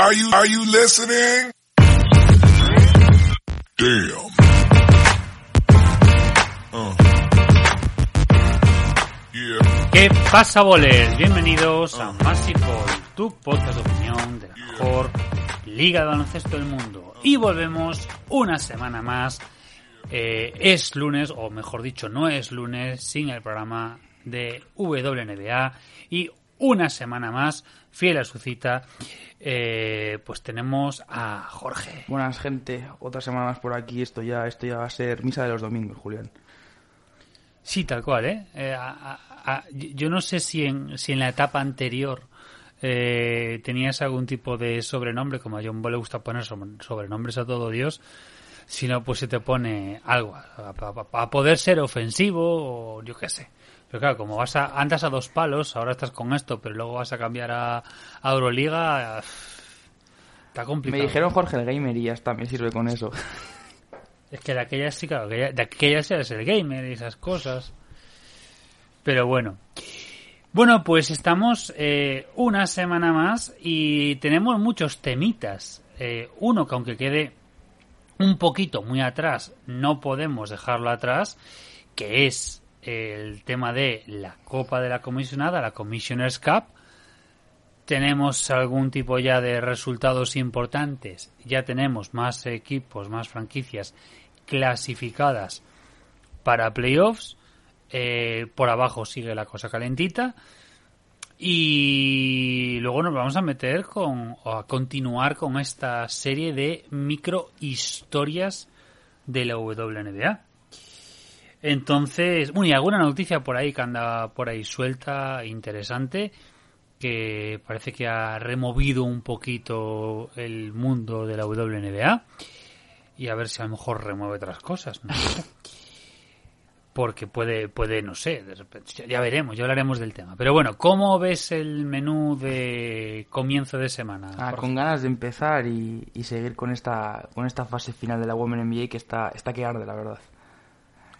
Are you, are you listening? Damn. Uh. Yeah. ¿Qué pasa, bolers? Bienvenidos a Massive Ball, tu podcast de opinión de la mejor liga de baloncesto del mundo. Y volvemos una semana más. Eh, es lunes, o mejor dicho, no es lunes, sin el programa de WNBA. Y una semana más, fiel a su cita, eh, pues tenemos a Jorge. Buenas gente, otra semana más por aquí. Esto ya, esto ya va a ser misa de los domingos, Julián. Sí, tal cual, ¿eh? Eh, a- a- a- yo no sé si en, si en la etapa anterior eh, tenías algún tipo de sobrenombre, como a John Ball le gusta poner sobre- sobrenombres a todo Dios, si no, pues se te pone algo, a poder ser ofensivo o yo qué sé. Pero claro, como vas a, andas a dos palos, ahora estás con esto, pero luego vas a cambiar a, a Euroliga, está Me complicado. dijeron Jorge el Gamer y ya está, me sirve con eso. Es que de aquellas sí, claro, aquella- de aquellas eres el gamer y esas cosas. Pero bueno. Bueno, pues estamos eh, una semana más y tenemos muchos temitas. Eh, uno que aunque quede un poquito muy atrás, no podemos dejarlo atrás, que es el tema de la Copa de la Comisionada, la Commissioners Cup. Tenemos algún tipo ya de resultados importantes, ya tenemos más equipos, más franquicias clasificadas para playoffs. Eh, por abajo sigue la cosa calentita. Y luego nos vamos a meter con, o a continuar con esta serie de micro historias de la WNBA. Entonces, bueno, y alguna noticia por ahí que anda por ahí suelta, interesante, que parece que ha removido un poquito el mundo de la WNBA. Y a ver si a lo mejor remueve otras cosas. No sé. Porque puede, puede, no sé, de repente, ya- veremos, ya hablaremos del tema. Pero bueno, ¿cómo ves el menú de comienzo de semana? Ah, con ganas de empezar y, y seguir con esta, con esta fase final de la Women NBA que está, está que arde, la verdad.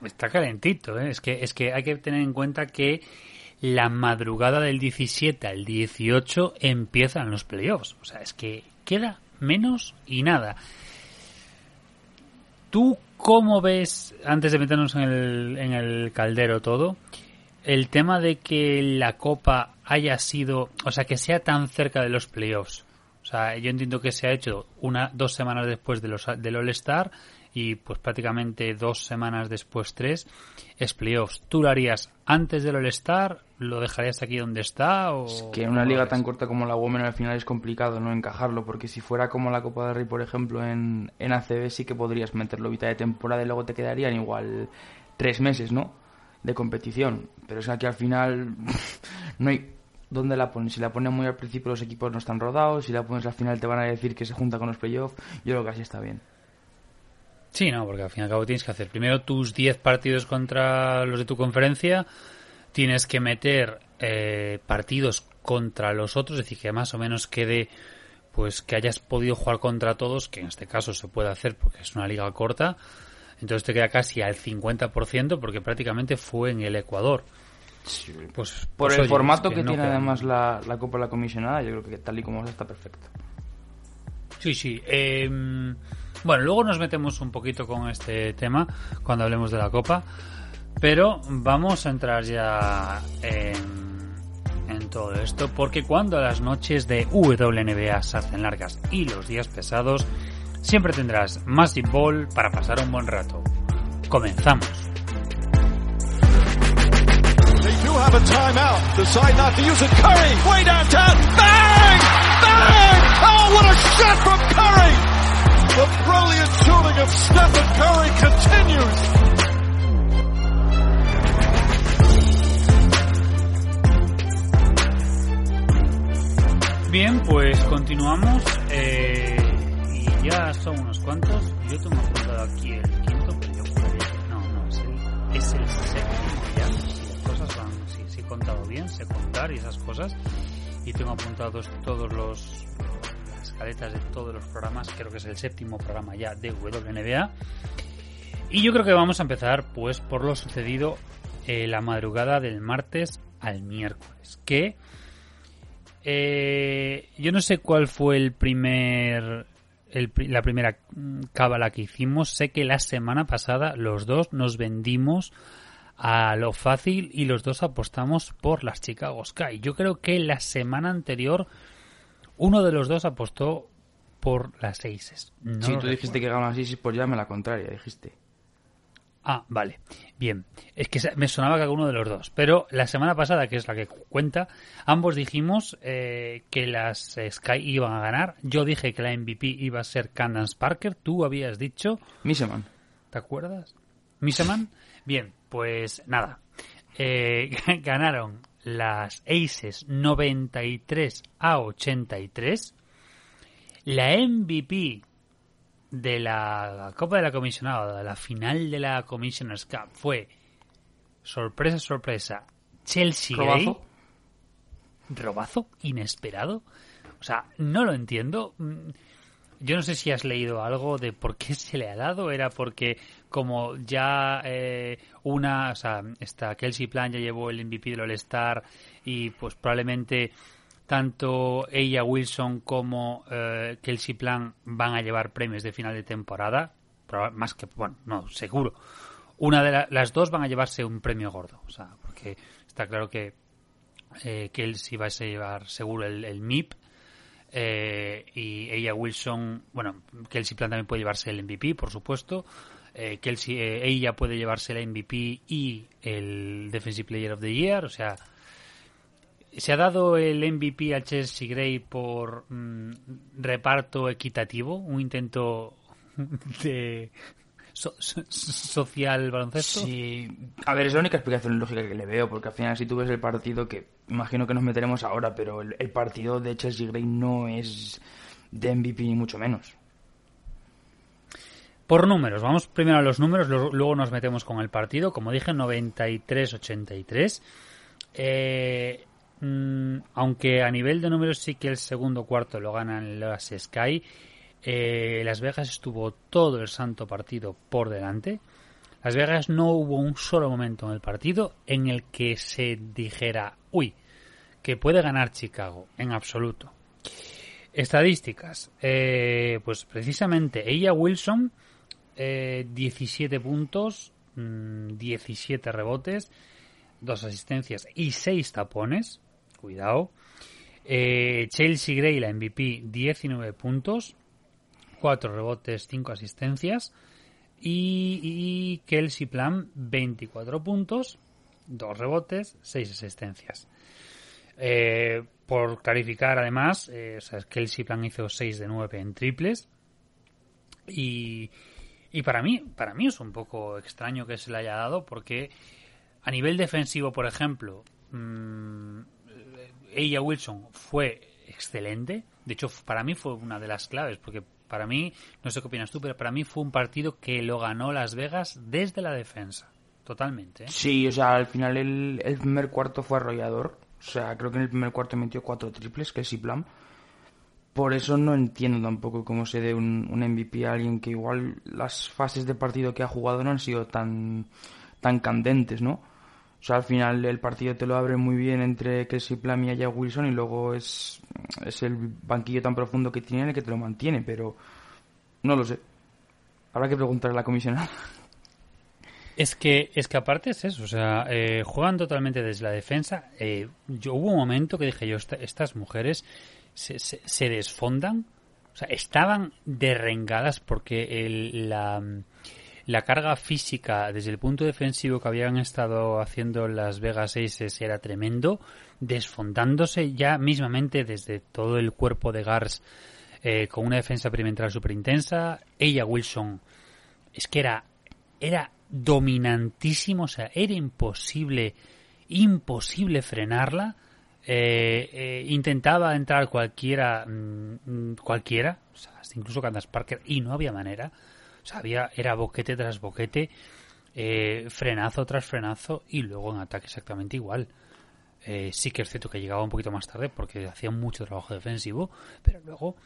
Está calentito, ¿eh? Es que, es que hay que tener en cuenta que la madrugada del 17 al 18 empiezan los playoffs. O sea, es que queda menos y nada. ¿Tú cómo ves, antes de meternos en el, caldero todo, el tema de que la Copa haya sido, o sea, que sea tan cerca de los playoffs? O sea, yo entiendo que se ha hecho una, dos semanas después de los, del All-Star y pues prácticamente dos semanas después, tres, es playoffs. ¿Tú lo harías antes del All-Star? ¿Lo dejarías aquí donde está? O Es que en una liga tan corta como la Women al final es complicado no encajarlo, porque si fuera como la Copa del Rey, por ejemplo, en, en ACB sí que podrías meterlo mitad de temporada y luego te quedarían igual tres meses, ¿no? De competición. Pero es que aquí al final no hay... ¿Dónde la pones? Si la pones muy al principio los equipos no están rodados, si la pones al final te van a decir que se junta con los playoffs, yo creo que así está bien. Sí, no, porque al fin y al cabo tienes que hacer primero tus 10 partidos contra los de tu conferencia, tienes que meter eh, partidos contra los otros, es decir, que más o menos quede, pues que hayas podido jugar contra todos, que en este caso se puede hacer porque es una liga corta, entonces te queda casi al 50% porque prácticamente fue en el Ecuador. Pues, Por pues, el oye, formato es que, no tiene queda además la, la Copa de la Comisionada, yo creo que tal y como está, está perfecto. Sí, sí. eh, bueno, luego nos metemos un poquito con este tema cuando hablemos de la Copa, pero vamos a entrar ya en, en todo esto, porque cuando las noches de WNBA se hacen largas y los días pesados, siempre tendrás Massive Ball para pasar un buen rato. Comenzamos. The brilliant shooting of Stephen Curry continues. Bien, pues continuamos. Eh, y ya son unos cuantos. Yo tengo apuntado aquí el quinto, pero yo juraría no, no, es el, es el séptimo ya. Las cosas van, si, si he contado bien, sé contar y esas cosas. Y tengo apuntados todos los de todos los programas. Creo que es el séptimo programa ya de WNBA. Y yo creo que vamos a empezar pues por lo sucedido eh, la madrugada del martes al miércoles. Que eh, yo no sé cuál fue el primer el la primera cábala que hicimos. Sé que la semana pasada los dos nos vendimos a lo fácil y los dos apostamos por las Chicago Sky. Yo creo que la semana anterior uno de los dos apostó por las Aces. No tú dijiste recuerdo. que ganas Isis, pues ya me la contraria, dijiste. Ah, vale. Bien. Es que me sonaba que alguno de los dos. Pero la semana pasada, que es la que cuenta, ambos dijimos eh, que las Sky iban a ganar. Yo dije que la MVP iba a ser Candace Parker. Tú habías dicho, Miseman. ¿te acuerdas? Miseman. Bien, pues nada. Eh, ganaron las Aces 93 a 83. La MVP de la Copa de la Comisionada, de la final de la Commissioners Cup, fue sorpresa, sorpresa, Chelsea Gray. Robazo. Robazo inesperado. O sea, no lo entiendo. Yo no sé si has leído algo de por qué se le ha dado. Era porque como ya eh, una, o sea, esta Kelsey Plan ya llevó el MVP del All-Star y pues probablemente tanto ella Wilson como eh, Kelsey Plan van a llevar premios de final de temporada. Más que, bueno, no, seguro. Una de la- las dos van a llevarse un premio gordo. O sea, porque está claro que eh, Kelsey va a llevar seguro el, el MIP. Eh, y ella Wilson, bueno, Kelsey Plan también puede llevarse el MVP, por supuesto. Eh, Kelsey, eh, ella puede llevarse el MVP y el Defensive Player of the Year. O sea, se ha dado el MVP a Chelsea Gray por mm, reparto equitativo, un intento de so- so- social baloncesto. Sí, a ver, es la única explicación lógica que le veo, porque al final si tú ves el partido, que imagino que nos meteremos ahora, pero el, partido de Chelsea Gray no es de MVP ni mucho menos. Por números, vamos primero a los números, luego nos metemos con el partido. Como dije, 93-83. Eh, mm, aunque a nivel de números sí que el segundo cuarto lo ganan las Sky, eh, Las Vegas estuvo todo el santo partido por delante. Las Vegas no hubo un solo momento en el partido en el que se dijera, uy, que puede ganar Chicago, en absoluto. Estadísticas. Eh, pues precisamente ella Wilson, eh, 17 puntos, mm, 17 rebotes, dos asistencias y 6 tapones. Cuidado. Eh, Chelsea Gray, la MVP, 19 puntos, 4 rebotes, 5 asistencias. Y, y Kelsey Plum, 24 puntos, 2 rebotes, 6 asistencias. Eh, por clarificar, además, eh, o sea, Kelsey hizo 6 de 9 en triples. Y, y para mí, para mí es un poco extraño que se le haya dado porque a nivel defensivo, por ejemplo, mm, ella Wilson fue excelente. De hecho, para mí fue una de las claves porque para mí, no sé qué opinas tú, pero para mí fue un partido que lo ganó Las Vegas desde la defensa. Totalmente. ¿eh? Sí, o sea, al final el primer cuarto fue arrollador. O sea, creo que en el primer cuarto metió cuatro triples, que es Plan. Por eso no entiendo tampoco cómo se dé un, un MVP a alguien que igual las fases de partido que ha jugado no han sido tan, tan candentes, ¿no? O sea, al final el partido te lo abre muy bien entre Kelsey Plum y Aya Wilson y luego es, es el banquillo tan profundo que tiene el que te lo mantiene, pero no lo sé. Habrá que preguntarle a la comisionada. Es que, es que aparte es eso, o sea, eh, juegan totalmente desde la defensa. Eh, yo hubo un momento que dije yo, esta- estas mujeres se, se, se desfondan, o sea, estaban derrengadas porque el, la, la carga física desde el punto defensivo que habían estado haciendo las Vegas Aces era tremendo, desfondándose ya mismamente desde todo el cuerpo de Gars eh, con una defensa perimetral súper intensa. Ella Wilson es que era, era dominantísimo, o sea, era imposible, imposible frenarla. eh, eh, intentaba entrar cualquiera, mm, mm, cualquiera, o sea, incluso Candace Parker, y no había manera. O sea, había, era boquete tras boquete, eh, frenazo tras frenazo, y luego en ataque exactamente igual. Sí que es cierto que llegaba un poquito más tarde porque hacía mucho trabajo defensivo, pero luego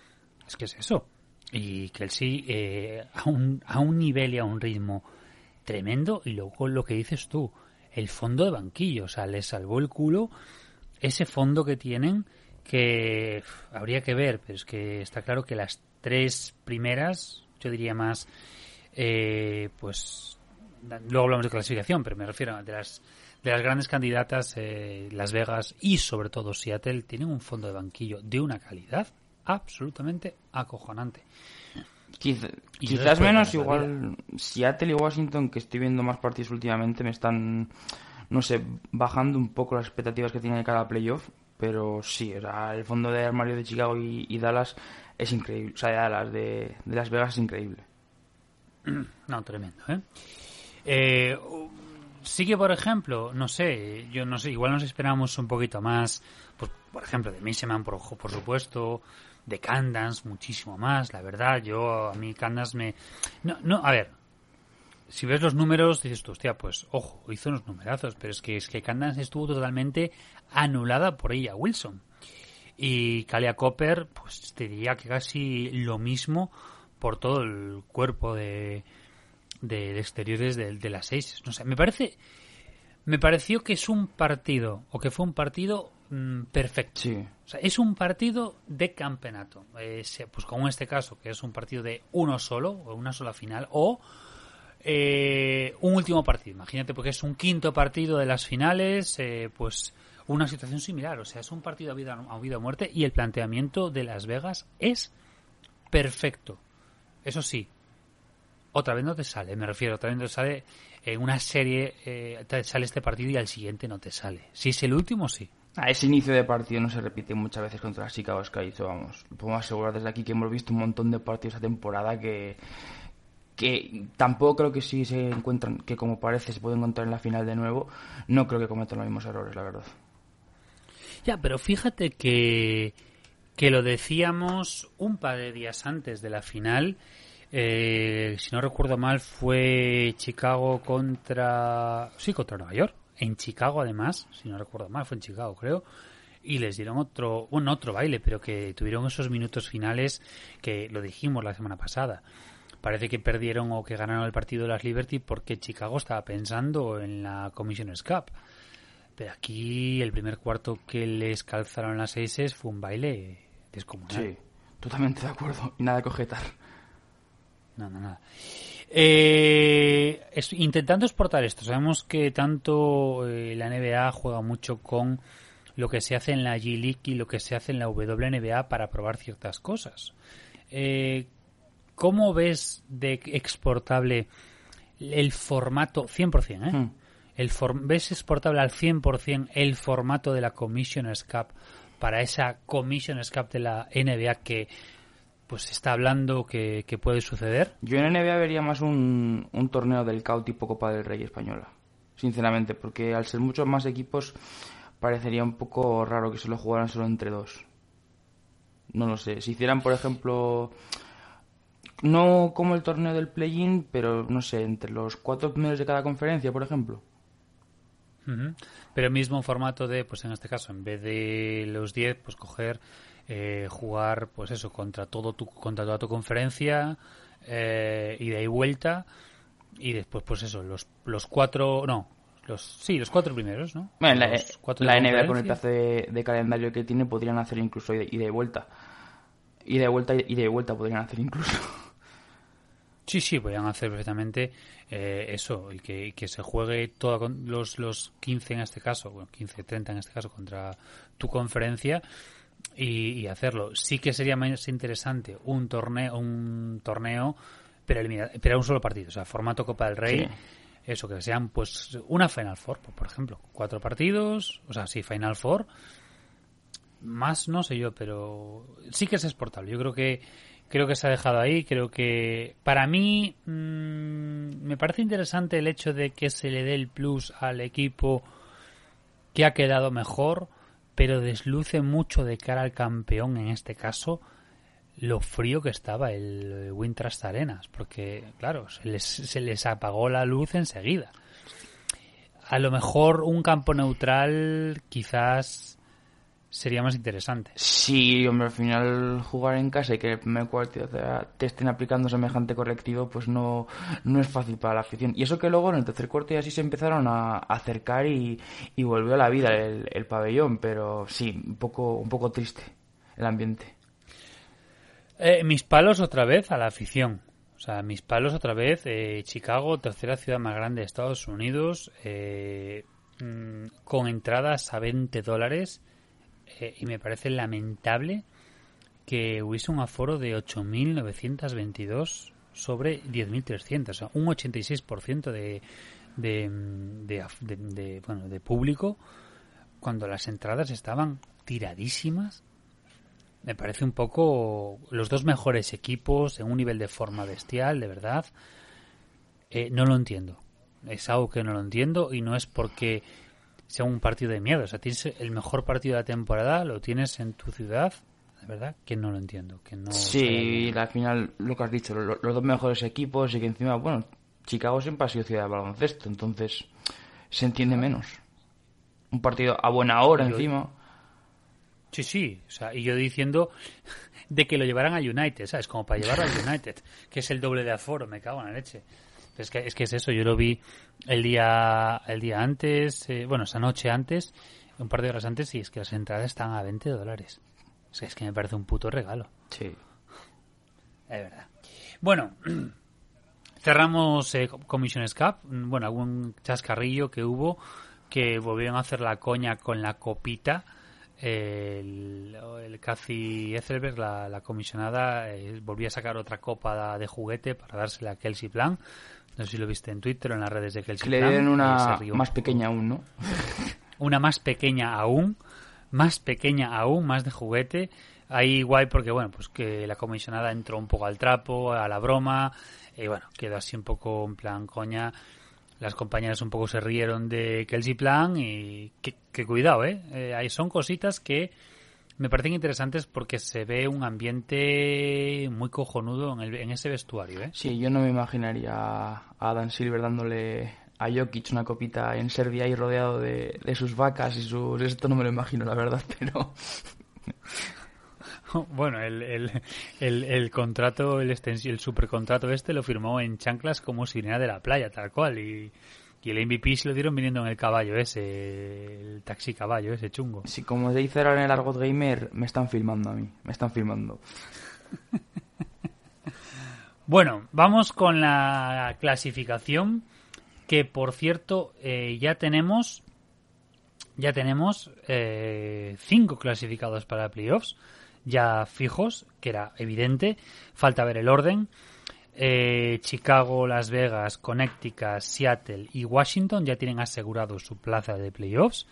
es que es eso. Y Kelsey a, un, a un nivel y a un ritmo tremendo, y luego lo que dices tú, el fondo de banquillo, o sea, le salvó el culo ese fondo que tienen que habría que ver, pero es que está claro que las tres primeras, yo diría más, eh, pues luego hablamos de clasificación, pero me refiero a de las de las grandes candidatas, eh, Las Vegas y sobre todo Seattle tienen un fondo de banquillo de una calidad absolutamente acojonante. Quizás menos igual Seattle y Washington, que estoy viendo más partidos últimamente, me están, no sé, bajando un poco las expectativas que tienen de cada playoff. Pero sí, o sea, el fondo de armario de Chicago y, y Dallas es increíble. O sea, de Dallas, de, de Las Vegas es increíble. No, tremendo, ¿eh? Eh, sí que, por ejemplo, no sé, yo no sé, igual nos esperamos un poquito más, pues, por ejemplo, de Miseman, por, por supuesto, de Candance, muchísimo más, la verdad, yo, a mí Candance me... No, no, a ver, si ves los números, dices tú, hostia, pues, ojo, hizo unos numerazos, pero es que, es que Candance estuvo totalmente anulada por ella, Wilson. Y Kalia Copper, pues te diría que casi lo mismo por todo el cuerpo de, de, exteriores de, de las seis. No sé, me parece. Me pareció que es un partido, o que fue un partido perfecto. Sí. O sea, es un partido de campeonato. Eh, pues como en este caso, que es un partido de uno solo, o una sola final, o eh, un último partido. Imagínate, porque es un quinto partido de las finales, eh, pues una situación similar. O sea, es un partido a vida, a vida o muerte y el planteamiento de Las Vegas es perfecto. Eso sí, otra vez no te sale, me refiero, otra vez no te sale en una serie, eh, te sale este partido y al siguiente no te sale. Si es el último, sí. A ese inicio de partido no se repite muchas veces contra Chicago Sky, vamos. Lo podemos asegurar desde aquí que hemos visto un montón de partidos esta temporada que que tampoco creo que si se encuentran, que como parece se puede encontrar en la final de nuevo, no creo que cometan los mismos errores, la verdad. Ya, pero fíjate que, que lo decíamos un par de días antes de la final. eh, si no recuerdo mal, fue Chicago contra. Sí, contra Nueva York. En Chicago, además, si no recuerdo mal, fue en Chicago, creo. Y les dieron otro, bueno, otro baile, pero que tuvieron esos minutos finales que lo dijimos la semana pasada. Parece que perdieron o que ganaron el partido de las Liberty porque Chicago estaba pensando en la Commissioner's Cup. Pero aquí el primer cuarto que les calzaron las seises fue un baile descomunal. Sí, totalmente de acuerdo. Y nada que objetar. No, no, nada. Eh, es- intentando exportar esto, sabemos que tanto eh, la NBA juega mucho con lo que se hace en la G League y lo que se hace en la WNBA para probar ciertas cosas. Eh, ¿Cómo ves de exportable el formato 100%? ¿eh? Hmm. El for- ¿Ves exportable al 100% el formato de la Commissioner's Cup para esa Commissioner's Cup de la NBA que pues se está hablando que, que puede suceder? Yo en NBA vería más un, un torneo del CAU tipo Copa del Rey española. Sinceramente, porque al ser muchos más equipos parecería un poco raro que solo jugaran solo entre dos. No lo sé. Si hicieran, por ejemplo, no como el torneo del play-in, pero no sé, entre los cuatro primeros de cada conferencia, por ejemplo. Pero el mismo formato de, pues en este caso, en vez de los 10, pues coger, eh, jugar, pues eso, contra todo tu, contra toda tu conferencia, eh, ida y vuelta, y después, pues eso, los, los cuatro, no, los, sí, los cuatro primeros, ¿no? Bueno, la, NBA con el pedazo de, de calendario que tiene podrían hacer incluso ida ida y vuelta. Ida y vuelta y de vuelta podrían hacer incluso. Sí, sí, podrían hacer perfectamente eh, eso, y que, y que se juegue todo con los, los 15 en este caso, bueno, 15, 30 en este caso contra tu conferencia y, y hacerlo. Sí que sería más interesante un torneo, un torneo, pero, elimina- pero un solo partido, o sea, formato Copa del Rey. Sí. Eso, que sean pues una Final Four, por- ejemplo, cuatro partidos, o sea, sí, Final Four, más no sé yo, pero sí que es exportable. Yo creo que creo que se ha dejado ahí. Creo que para mí mm, me parece interesante el hecho de que se le dé el plus al equipo que ha quedado mejor, pero desluce mucho de cara al campeón en este caso lo frío que estaba el Wintrust Arenas, porque claro, se les, se les apagó la luz enseguida. A lo mejor un campo neutral quizás sería más interesante. Sí, hombre, al final jugar en casa y que el primer cuarto te estén aplicando semejante correctivo, pues no, no es fácil para la afición. Y eso que luego en el tercer cuarto ya sí se empezaron a acercar y, y volvió a la vida el, el pabellón, pero sí, un poco, un poco triste el ambiente. Eh, mis palos otra vez a la afición. O sea, mis palos otra vez. Eh, Chicago, tercera ciudad más grande de Estados Unidos, eh, mm, con entradas a 20 dólares. Eh, y me parece lamentable que hubiese un aforo de 8.922 sobre 10.300. O sea, un 86% de, de, af- de- de, bueno, de público cuando las entradas estaban tiradísimas me parece un poco los dos mejores equipos en un nivel de forma bestial, de verdad. Eh, no lo entiendo. Es algo que no lo entiendo y no es porque sea un partido de miedo. O sea, tienes el mejor partido de la temporada, lo tienes en tu ciudad. De verdad que no lo entiendo. Que no Sí, al final lo que has dicho, lo- los dos mejores equipos y que encima, bueno, Chicago siempre ha sido ciudad de baloncesto, entonces se entiende menos. Un partido a buena hora Yo- encima. Sí, sí. O sea, y yo diciendo de que lo llevaran a United, ¿sabes? Como para llevarlo a United, que es el doble de aforo, me cago en la leche. Es que es, que es eso, yo lo vi el día el día antes, eh, bueno, esa noche antes, un par de horas antes, y es que las entradas están a 20 dólares. O sea, es que me parece un puto regalo. Sí. Es verdad. Bueno, cerramos eh, Commissiones Cup. Bueno, algún chascarrillo que hubo que volvieron a hacer la coña con la copita. El, el Cathy Ethelberg, la, la comisionada, eh, volvió a sacar otra copa de juguete para dársela a Kelsey Plan. No sé si lo viste en Twitter o en las redes de Kelsey Que le y una más pequeña aún, ¿no? una más pequeña aún, más pequeña aún, más de juguete. Ahí guay porque, bueno, pues que la comisionada entró un poco al trapo, a la broma, y bueno, quedó así un poco en plan coña. Las compañeras un poco se rieron de Kelsey Plan y que, que cuidado, ¿eh? Eh, Ahí son cositas que me parecen interesantes porque se ve un ambiente muy cojonudo en, el- en ese vestuario, ¿eh? Sí, yo no me imaginaría a Adam Silver dándole a Jokic una copita en Serbia y rodeado de, de sus vacas y sus... Esto no me lo imagino, la verdad, pero... Bueno, el, el, el, el contrato, el, extensi- el supercontrato este lo firmó en chanclas como si viniera de la playa, tal cual. Y, y el MVP se lo dieron viniendo en el caballo ese, el taxi caballo ese chungo. Si como se dice ahora en el argot gamer, me están filmando a mí, me están filmando. Bueno, vamos con la clasificación que por cierto eh, ya tenemos ya tenemos eh, cinco clasificados para playoffs ya fijos que era evidente falta ver el orden Eh, Chicago, Las Vegas, Connecticut, Seattle y Washington ya tienen asegurado su plaza de playoffs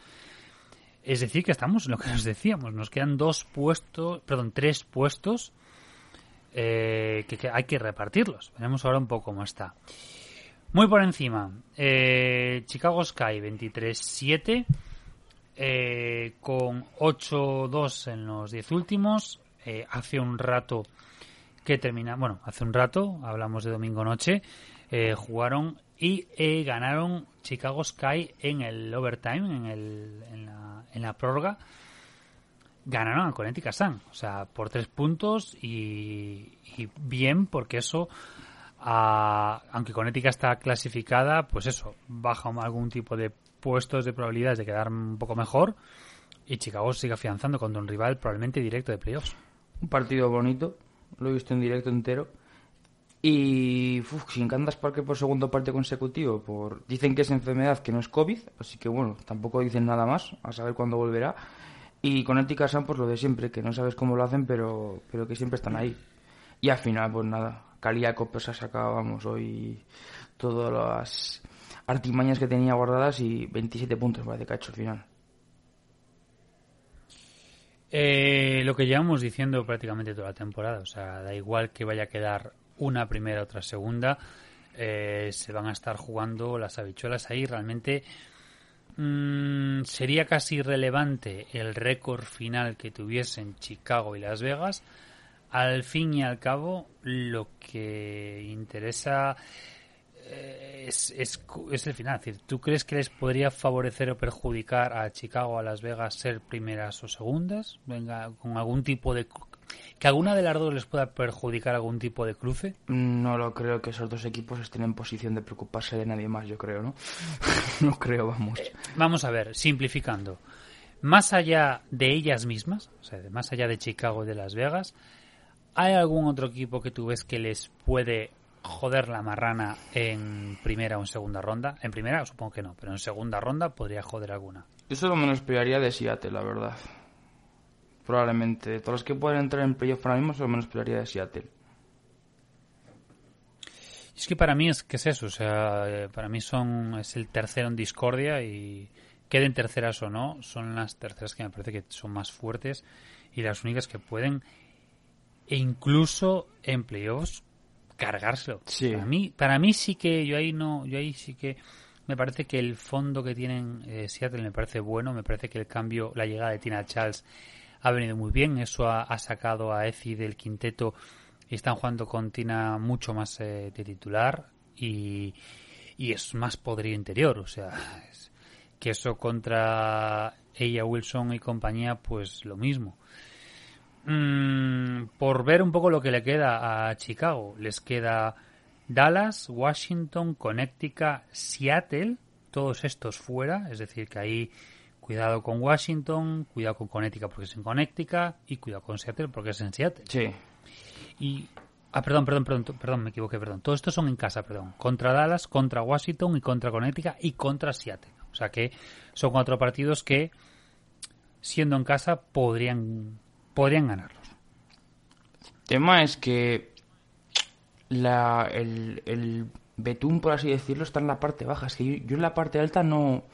es decir que estamos en lo que nos decíamos nos quedan dos puestos perdón tres puestos eh, que, hay que repartirlos. Veremos ahora un poco cómo está. Muy por encima, eh, Chicago Sky 23-7, eh, con 8-2 en los 10 últimos. Hace un rato que termina, bueno, hace un rato, hablamos de domingo noche, eh, jugaron y eh, ganaron Chicago Sky en el overtime, en, el, en, la, en la prórroga ganaron a Connecticut Sun, o sea, por tres puntos y, bien, porque eso, a- aunque Connecticut está clasificada, pues eso, baja algún tipo de puestos de probabilidades de quedar un poco mejor y Chicago sigue afianzando contra un rival probablemente directo de playoffs. Un partido bonito, lo he visto en directo entero. Y uf, si encantas por segundo partido consecutivo, por dicen que es enfermedad, que no es COVID, así que bueno, tampoco dicen nada más, a saber cuándo volverá. Y con Ética San, pues lo de siempre, que no sabes cómo lo hacen, pero, pero que siempre están ahí. Y al final, pues nada, Caliaco pues ha sacado, vamos, hoy todas las artimañas que tenía guardadas y 27 puntos parece que ha hecho al final. Eh, lo que llevamos diciendo prácticamente toda la temporada, o sea, da igual que vaya a quedar una primera, otra segunda, eh, se van a estar jugando las habichuelas ahí. Realmente mm, sería casi irrelevante el récord final que tuviesen Chicago y Las Vegas. Al fin y al cabo, lo que interesa es, es, es el final. Es decir, ¿tú crees que les podría favorecer o perjudicar a Chicago o a Las Vegas ser primeras o segundas? Venga, con algún tipo de que alguna de las dos les pueda perjudicar algún tipo de cruce. No lo creo que esos dos equipos estén en posición de preocuparse de nadie más, yo creo, ¿no? no creo, vamos. Vamos a ver, simplificando. Más allá de ellas mismas, o sea, más allá de Chicago y de Las Vegas, ¿hay algún otro equipo que tú ves que les puede joder la marrana en primera o en segunda ronda? En primera supongo que no, pero en segunda ronda podría joder alguna. Me lo esperaría de Seattle, la verdad. Probablemente. De todos los que pueden entrar en playoff ahora mismo, me lo esperaría de Seattle. Es que para mí es que es eso, o sea, eh, para mí son es el tercero en discordia y queden terceras o no, son las terceras que me parece que son más fuertes y las únicas que pueden e incluso en playoffs cargárselo. Sí. Para mí, para mí sí que yo ahí no, yo ahí sí que me parece que el fondo que tienen eh, Seattle me parece bueno, me parece que el cambio, la llegada de Tina Charles ha venido muy bien, eso ha, ha sacado a Ezi del quinteto y están jugando con Tina mucho más eh, de titular y, y es más poderío interior, o sea, es- que eso contra ella Wilson y compañía, pues lo mismo. Mm, por ver un poco lo que le queda a Chicago, les queda Dallas, Washington, Connecticut, Seattle, todos estos fuera, es decir, que ahí cuidado con Washington, cuidado con Connecticut porque es en Connecticut y cuidado con Seattle porque es en Seattle. Sí. Y ah, perdón, perdón, perdón, perdón, me equivoqué, perdón. Todos estos son en casa, perdón. Contra Dallas, contra Washington y contra Connecticut y contra Seattle. O sea que son cuatro partidos que siendo en casa podrían podrían ganarlos. tema es que la, el, el betún, por así decirlo, está en la parte baja. Es que yo, yo en la parte alta no...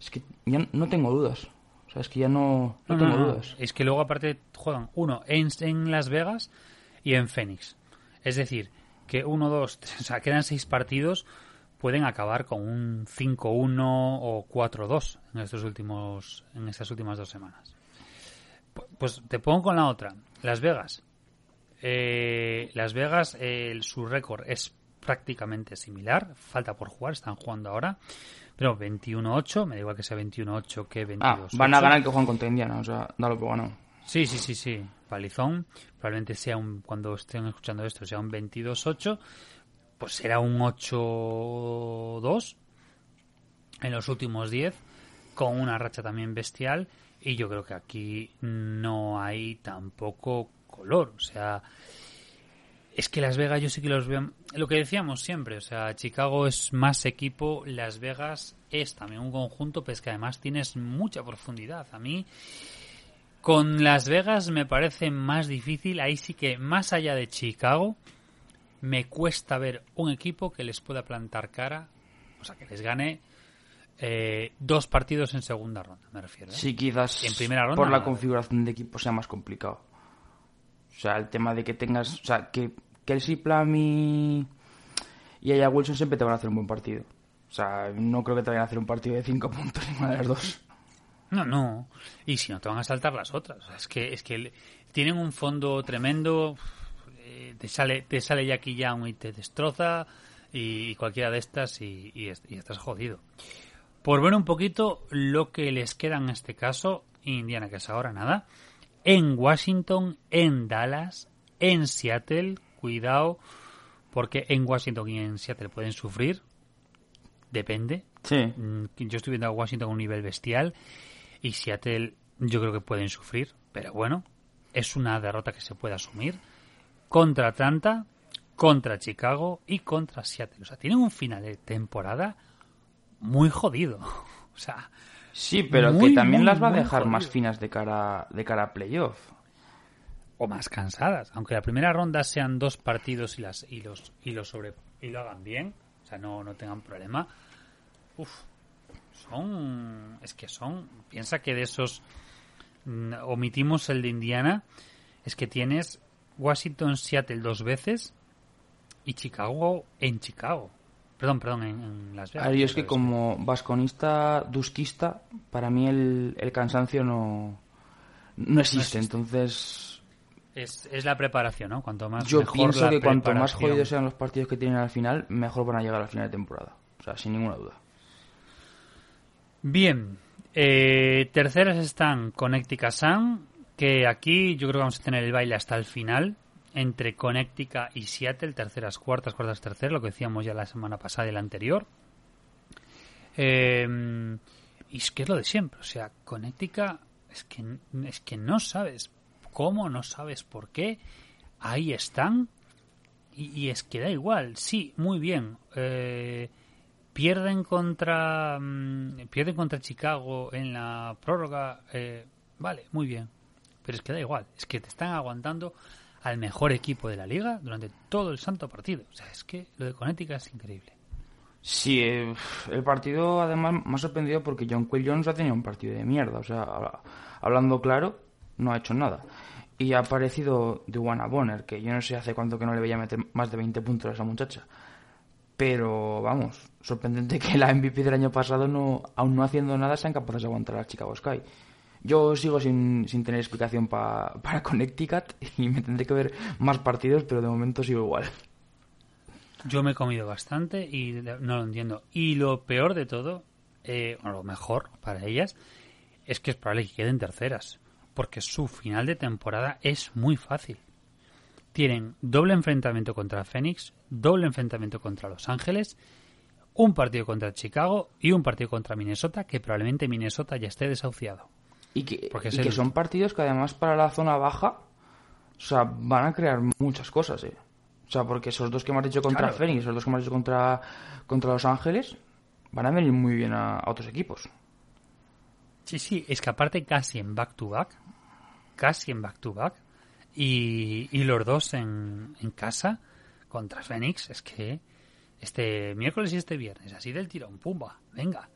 Es que ya no tengo dudas. O sea, es que ya no, no, tengo dudas. Es que luego aparte juegan uno en, en Las Vegas y en Phoenix. Es decir, que uno, dos, tres, o sea, quedan seis partidos, pueden acabar con un 5-1 o 4-2 en estos últimos, en estas últimas dos semanas. Pu- Pues te pongo con la otra. Las Vegas. Eh, Las Vegas, eh, su récord es prácticamente similar. Falta por jugar, están jugando ahora. Pero 21-8, me da igual que sea 21-8 que 22-8. Ah, van a ganar que juegan contra Indiana. O sea, dalo por ganado. Sí, sí, sí, sí. Palizón. Probablemente sea un, cuando estén escuchando esto, sea un 22-8. Pues será un 8-2 en los últimos 10. Con una racha también bestial. Y yo creo que aquí no hay tampoco color. O sea, es que Las Vegas yo sí que los veo. Lo que decíamos siempre, o sea, Chicago es más equipo, Las Vegas es también un conjunto, pero es que además tienes mucha profundidad. A mí, con Las Vegas me parece más difícil, ahí sí que más allá de Chicago, me cuesta ver un equipo que les pueda plantar cara, o sea, que les gane eh, dos partidos en segunda ronda, me refiero. ¿eh? Sí, quizás En primera ronda, por la configuración de equipo sea más complicado. O sea, el tema de que tengas... O sea, que Kelsey Plum y, y Aya Wilson siempre te van a hacer un buen partido. O sea, no creo que te vayan a hacer un partido de 5 puntos ninguna de las dos. No, no. Y si no, te van a saltar las otras. O sea, es que, es que tienen un fondo tremendo. eh, te sale, te sale Jackie Young y te destroza. Y cualquiera de estas y, y es- y estás jodido. Por ver un poquito lo que les queda en este caso, Indiana, que es ahora nada, en Washington, en Dallas, en Seattle, cuidado, porque en Washington y en Seattle pueden sufrir, depende, Sí. Mm, Yo estoy viendo a Washington a un nivel bestial y Seattle yo creo que pueden sufrir, pero bueno, es una derrota que se puede asumir contra Atlanta, contra Chicago y contra Seattle. O sea, tienen un final de temporada muy jodido. O sea, Sí, pero Muy, que también muy, las va a dejar más finas de cara, de cara a playoff. o más cansadas. Aunque la primera ronda sean dos partidos y las y los y lo sobre y lo hagan bien, o sea, no no tengan problema. Uf, son es que son piensa que de esos mm, omitimos el de Indiana, es que tienes Washington Seattle dos veces y Chicago en Chicago. Perdón, perdón, en, en Las Vegas. A ver, yo es que como vasconista, dusquista, para mí el, el cansancio no, no existe. Entonces, Es, es la preparación, ¿no? Cuanto más yo mejor pienso la que cuanto más jodidos sean los partidos que tienen al final, mejor van a llegar al final de temporada. O sea, sin ninguna duda. Bien, eh, terceras están Connecticut Sun, que aquí yo creo que vamos a tener el baile hasta el final, entre Connecticut y Seattle, terceras, cuartas, cuartas, terceras, lo que decíamos ya la semana pasada y la anterior. Eh, y es que es lo de siempre, o sea, Connecticut es que, es que no sabes cómo, no sabes por qué, ahí están y, y es que da igual, sí, muy bien. Eh, pierden contra mm, pierden contra Chicago en la prórroga, eh, vale, muy bien. Pero es que da igual, es que te están aguantando al mejor equipo de la liga durante todo el santo partido. O sea, es que lo de Connecticut es increíble. Sí, eh, el partido además me ha sorprendido porque John Quill Jones ha tenido un partido de mierda. O sea, habla- hablando claro, no ha hecho nada. Y ha aparecido Duana Bonner, que yo no sé hace cuánto que no le veía meter más de 20 puntos a esa muchacha. Pero vamos, sorprendente que la MVP del año pasado, no, aún no haciendo nada, sean capaces de aguantar a Chicago Sky. Yo sigo sin, sin tener explicación pa- para Connecticut y me tendré que ver más partidos, pero de momento sigo igual. Yo me he comido bastante y no lo entiendo. Y lo peor de todo, eh, o lo mejor para ellas, es que es probable que queden terceras. Porque su final de temporada es muy fácil. Tienen doble enfrentamiento contra Phoenix, doble enfrentamiento contra Los Ángeles, un partido contra Chicago y un partido contra Minnesota, que probablemente Minnesota ya esté desahuciado. Y que, y que son partidos que además para la zona baja, o sea, van a crear muchas cosas, eh. O sea, porque esos dos que hemos dicho contra Claro. Phoenix, esos dos que hemos dicho contra, contra Los Ángeles, van a venir muy bien a, a otros equipos. Sí, sí, es que aparte casi en back-to-back, casi en back-to-back, y, y los dos en, en casa contra Phoenix, es que este miércoles y este viernes, así del tirón, pumba, venga.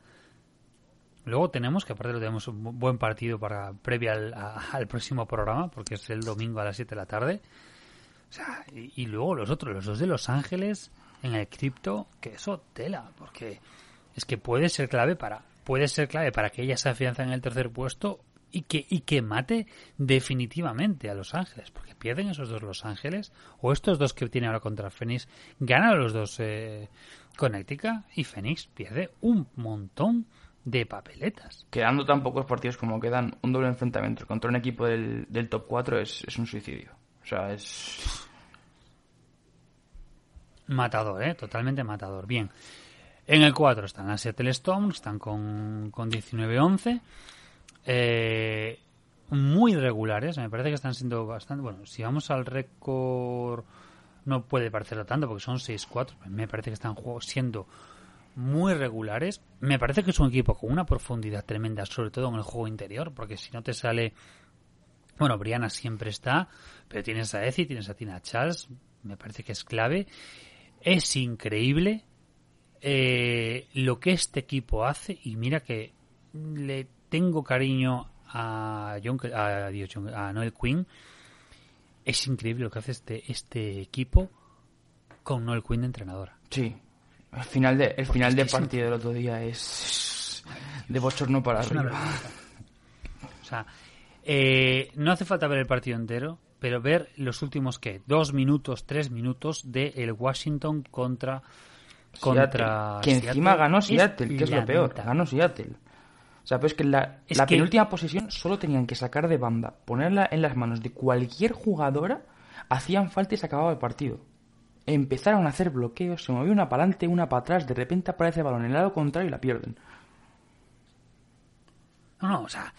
Luego tenemos, que aparte lo tenemos un bu- buen partido para previa al, al próximo programa, porque es el domingo a las 7 de la tarde. O sea, y, luego los otros, los dos de Los Ángeles en el cripto, que eso tela, porque es que puede ser clave para puede ser clave para que ella se afianza en el tercer puesto y que y que mate definitivamente a Los Ángeles, porque pierden esos dos Los Ángeles o estos dos que tiene ahora contra Phoenix, ganan los dos eh, Connecticut y Phoenix pierde un montón de papeletas. Quedando tan pocos partidos como quedan, un doble enfrentamiento contra un equipo del, del top 4 es, es un suicidio. O sea, es... Matador, ¿eh? Totalmente matador. Bien. En el 4 están las Seattle Storms, están con, con 19-11. Eh, muy regulares, me parece que están siendo bastante... Bueno, si vamos al récord, no puede parecerlo tanto porque son 6-4. Me parece que están siendo muy regulares. Me parece que es un equipo con una profundidad tremenda, sobre todo en el juego interior, porque si no te sale... Bueno, Brianna siempre está, pero tienes a Ezi, tienes a Tina Charles, me parece que es clave. Es increíble eh, lo que este equipo hace y mira que le tengo cariño a, John, a, Dios, a Noel Quinn. Es increíble lo que hace este, este equipo con Noel Quinn de entrenadora. Sí. El final de, el final es de es partido del otro día es de bochorno para Es arriba. O sea, eh, no hace falta ver el partido entero, pero ver los últimos, ¿qué? Dos minutos, tres minutos de el Washington contra... contra Seattle, que encima Seattle. ganó Seattle, que es lo peor. lamentable. Ganó Seattle. O sea, pero es que la, Es la que- penúltima posición solo tenían que sacar de banda, ponerla en las manos de cualquier jugadora, hacían falta y se acababa el partido. Empezaron a hacer bloqueos, se movió una para adelante, una para atrás, de repente aparece el balón en el lado contrario y la pierden. No, no, o sea,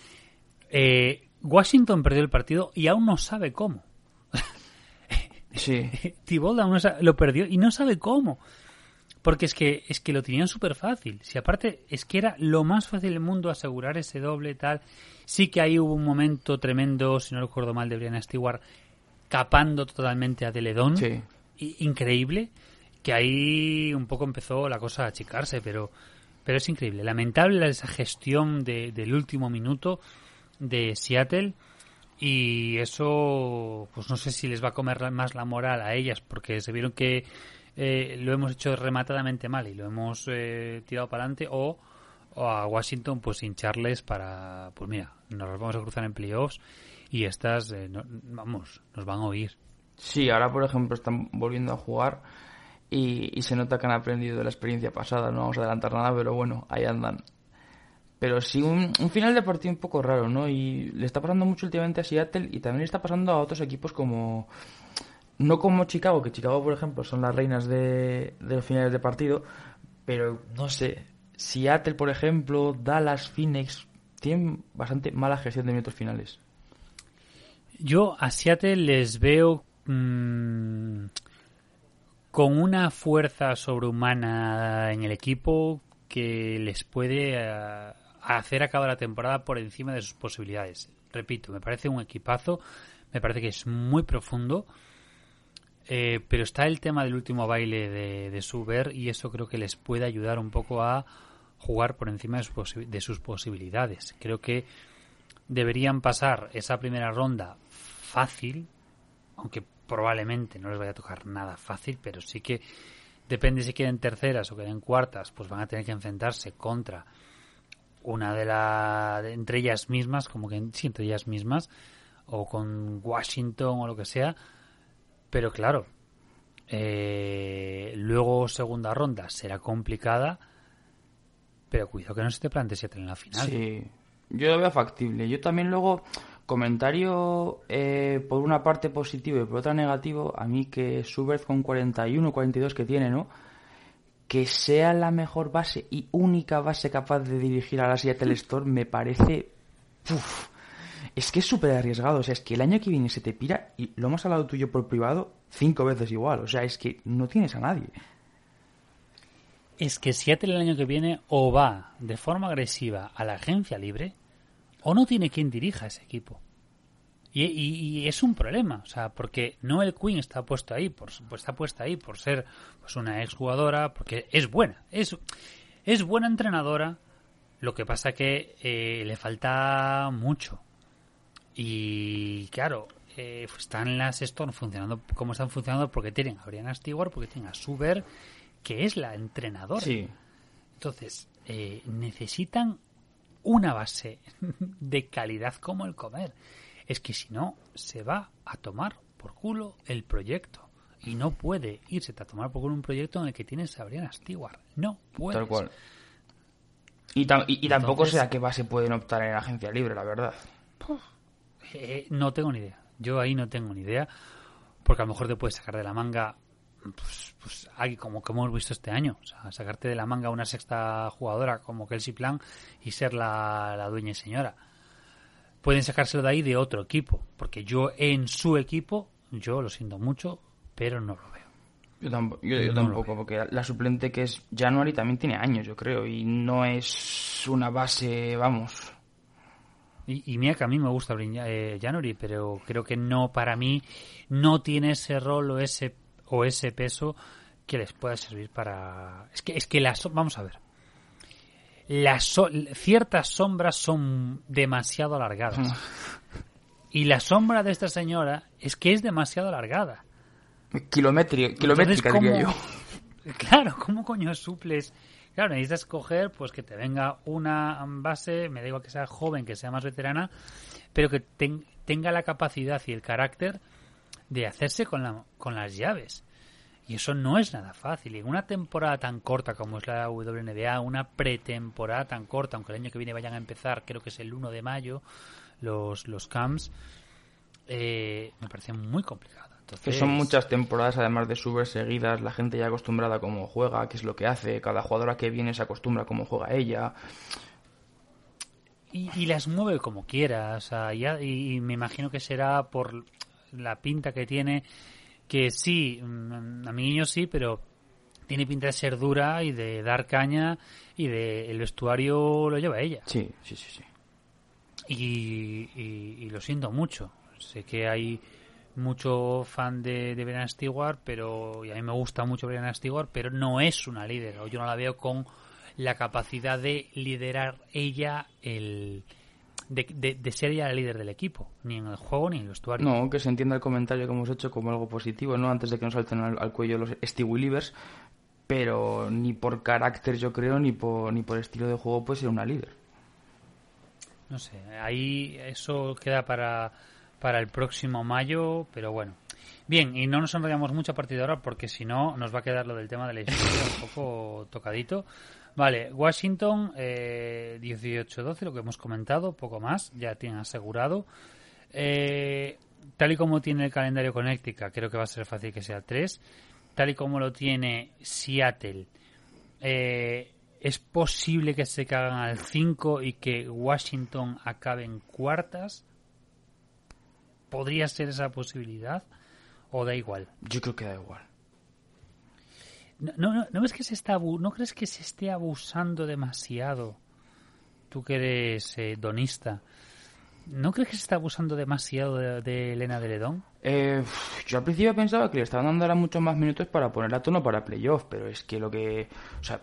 eh, Washington perdió el partido y aún no sabe cómo. Sí. Aún no sabe- lo perdió y no sabe cómo. Porque es que, es que lo tenían súper fácil. Si aparte es que era lo más fácil del mundo asegurar ese doble tal. Sí que ahí hubo un momento tremendo, si no recuerdo mal, de Brianna Stewart capando totalmente a Deledón. Sí. Increíble. Que ahí un poco empezó la cosa a achicarse, pero, pero es increíble. Lamentable esa gestión de- del último minuto de Seattle. y eso, pues no sé si les va a comer más la moral a ellas, porque se vieron que eh, lo hemos hecho rematadamente mal y lo hemos eh, tirado para adelante, o, a Washington, pues hincharles para, pues mira, nos vamos a cruzar en playoffs y estas, eh, no- vamos, nos van a oír. Sí, ahora por ejemplo están volviendo a jugar y, se nota que han aprendido de la experiencia pasada. No vamos a adelantar nada, pero bueno, ahí andan. Pero sí, un, un final de partido un poco raro, ¿no? Y le está pasando mucho últimamente a Seattle y también le está pasando a otros equipos como... No como Chicago, que Chicago, por ejemplo, son las reinas de, de los finales de partido, pero no sé, Seattle, por ejemplo, Dallas, Phoenix, tienen bastante mala gestión de minutos finales. Yo a Seattle les veo mm, con una fuerza sobrehumana en el equipo que les puede eh, hacer acabar la temporada por encima de sus posibilidades. Repito, me parece un equipazo, me parece que es muy profundo, eh, pero está el tema del último baile de, de Suber y eso creo que les puede ayudar un poco a jugar por encima de de sus posibilidades. Creo que deberían pasar esa primera ronda fácil, aunque probablemente no les vaya a tocar nada fácil, pero sí que depende si queden terceras o queden cuartas, pues van a tener que enfrentarse contra una de las entre ellas mismas, como que sí, entre ellas mismas, o con Washington o lo que sea, pero claro, eh, luego segunda ronda será complicada, pero cuidado que no se te plante Seattle en la final. Sí, yo lo veo factible. Yo también luego, comentario eh, por una parte positivo y por otra negativo, a mí que Subert con 41 42 que tiene, ¿no? Que sea la mejor base y única base capaz de dirigir a la Seattle Storm me parece... uf, es que es súper arriesgado. O sea, es que el año que viene se te pira y lo hemos hablado tuyo por privado cinco veces igual. O sea, es que no tienes a nadie. es que Seattle el año que viene o va de forma agresiva a la agencia libre o no tiene quien dirija ese equipo. Y, y- y es un problema, o sea, porque Noel Quinn está puesto ahí, por, está puesta ahí por ser pues una exjugadora, porque es buena, es, es buena entrenadora, lo que pasa que eh, le falta mucho. Y claro, eh, están las Storm funcionando como están funcionando porque tienen a Brianna Stewart, porque tienen a Suber, que es la entrenadora. Sí. Entonces, eh, necesitan una base de calidad como el comer. Es que si no, se va a tomar por culo el proyecto. Y no puede irse a tomar por culo un proyecto en el que tienes a Brianna Stewart. No puede. Tal cual. Y, tam- y- y tampoco sé a qué base pueden optar en agencia libre, la verdad. Eh, no tengo ni idea. Yo ahí no tengo ni idea. Porque a lo mejor te puedes sacar de la manga, pues, pues ahí como, como hemos visto este año. O sea, sacarte de la manga una sexta jugadora como Kelsey Plan y ser la, la dueña y señora. Pueden sacárselo de ahí de otro equipo. Porque yo en su equipo, yo lo siento mucho, pero no lo veo. Yo tampoco, yo, yo No lo tampoco porque la suplente que es January también tiene años, yo creo, y no es una base, vamos. Y, y mira que a mí me gusta Brin- eh, January, pero creo que no, para mí, no tiene ese rol o ese, o ese peso que les pueda servir para... Es que, es que las... Vamos a ver. Las so- ciertas sombras son demasiado alargadas. Y la sombra de esta señora es que es demasiado alargada. Kilometri- kilométrica, diría yo. ¿cómo- Claro, ¿cómo coño suples? Claro, necesitas coger pues que te venga una base, me da igual que sea joven, que sea más veterana, pero que ten- tenga la capacidad y el carácter de hacerse con, la, con las llaves. Y eso no es nada fácil. Y en una temporada tan corta como es la WNBA, una pretemporada tan corta, aunque el año que viene vayan a empezar, creo que es el 1 de mayo, los, los camps, eh, me parece muy complicado. Que Entonces, son muchas temporadas, además de subir seguidas, la gente ya acostumbrada a cómo juega, qué es lo que hace, cada jugadora que viene se acostumbra a cómo juega ella. y, y las mueve como quiera, o sea, ya- y, y me imagino que será por la pinta que tiene, que sí, mm, a mi niño sí, pero tiene pinta de ser dura y de dar caña y de el vestuario lo lleva ella. Sí, sí, sí, sí. Y, y- y lo siento mucho. Sé que hay mucho fan de, de Brianna Stewart, pero y a mí me gusta mucho Brianna Stewart, pero no es una líder. o Yo no la veo con la capacidad de liderar ella el, de, de- de ser ya el líder del equipo, ni en el juego ni en el vestuario. No, que se entienda el comentario que hemos hecho como algo positivo, ¿no? Antes de que nos salten al, al cuello los Stewie Livers, pero ni por carácter, yo creo, ni por, ni por estilo de juego puede ser una líder. No sé, ahí eso queda para, para el próximo mayo, pero bueno. Bien, y no nos enrollamos mucho a partir de ahora porque si no nos va a quedar lo del tema de la historia un poco tocadito. Vale, Washington eh, 18-12, lo que hemos comentado, poco más, ya tienen asegurado. Eh, tal y como tiene el calendario Connecticut, creo que va a ser fácil que sea 3. Tal y como lo tiene Seattle, eh, es posible que se cagan al 5 y que Washington acabe en cuartas. ¿Podría ser esa posibilidad? ¿O da igual? Yo creo que da igual. ¿No, no, no, ¿no ves que se está ¿No crees que se esté abusando demasiado? Tú que eres eh, donista. ¿No crees que se está abusando demasiado de, Elena de Ledón? Eh, yo al principio pensaba que le estaban dando ahora muchos más minutos para poner a tono para playoff, pero es que lo que... O sea,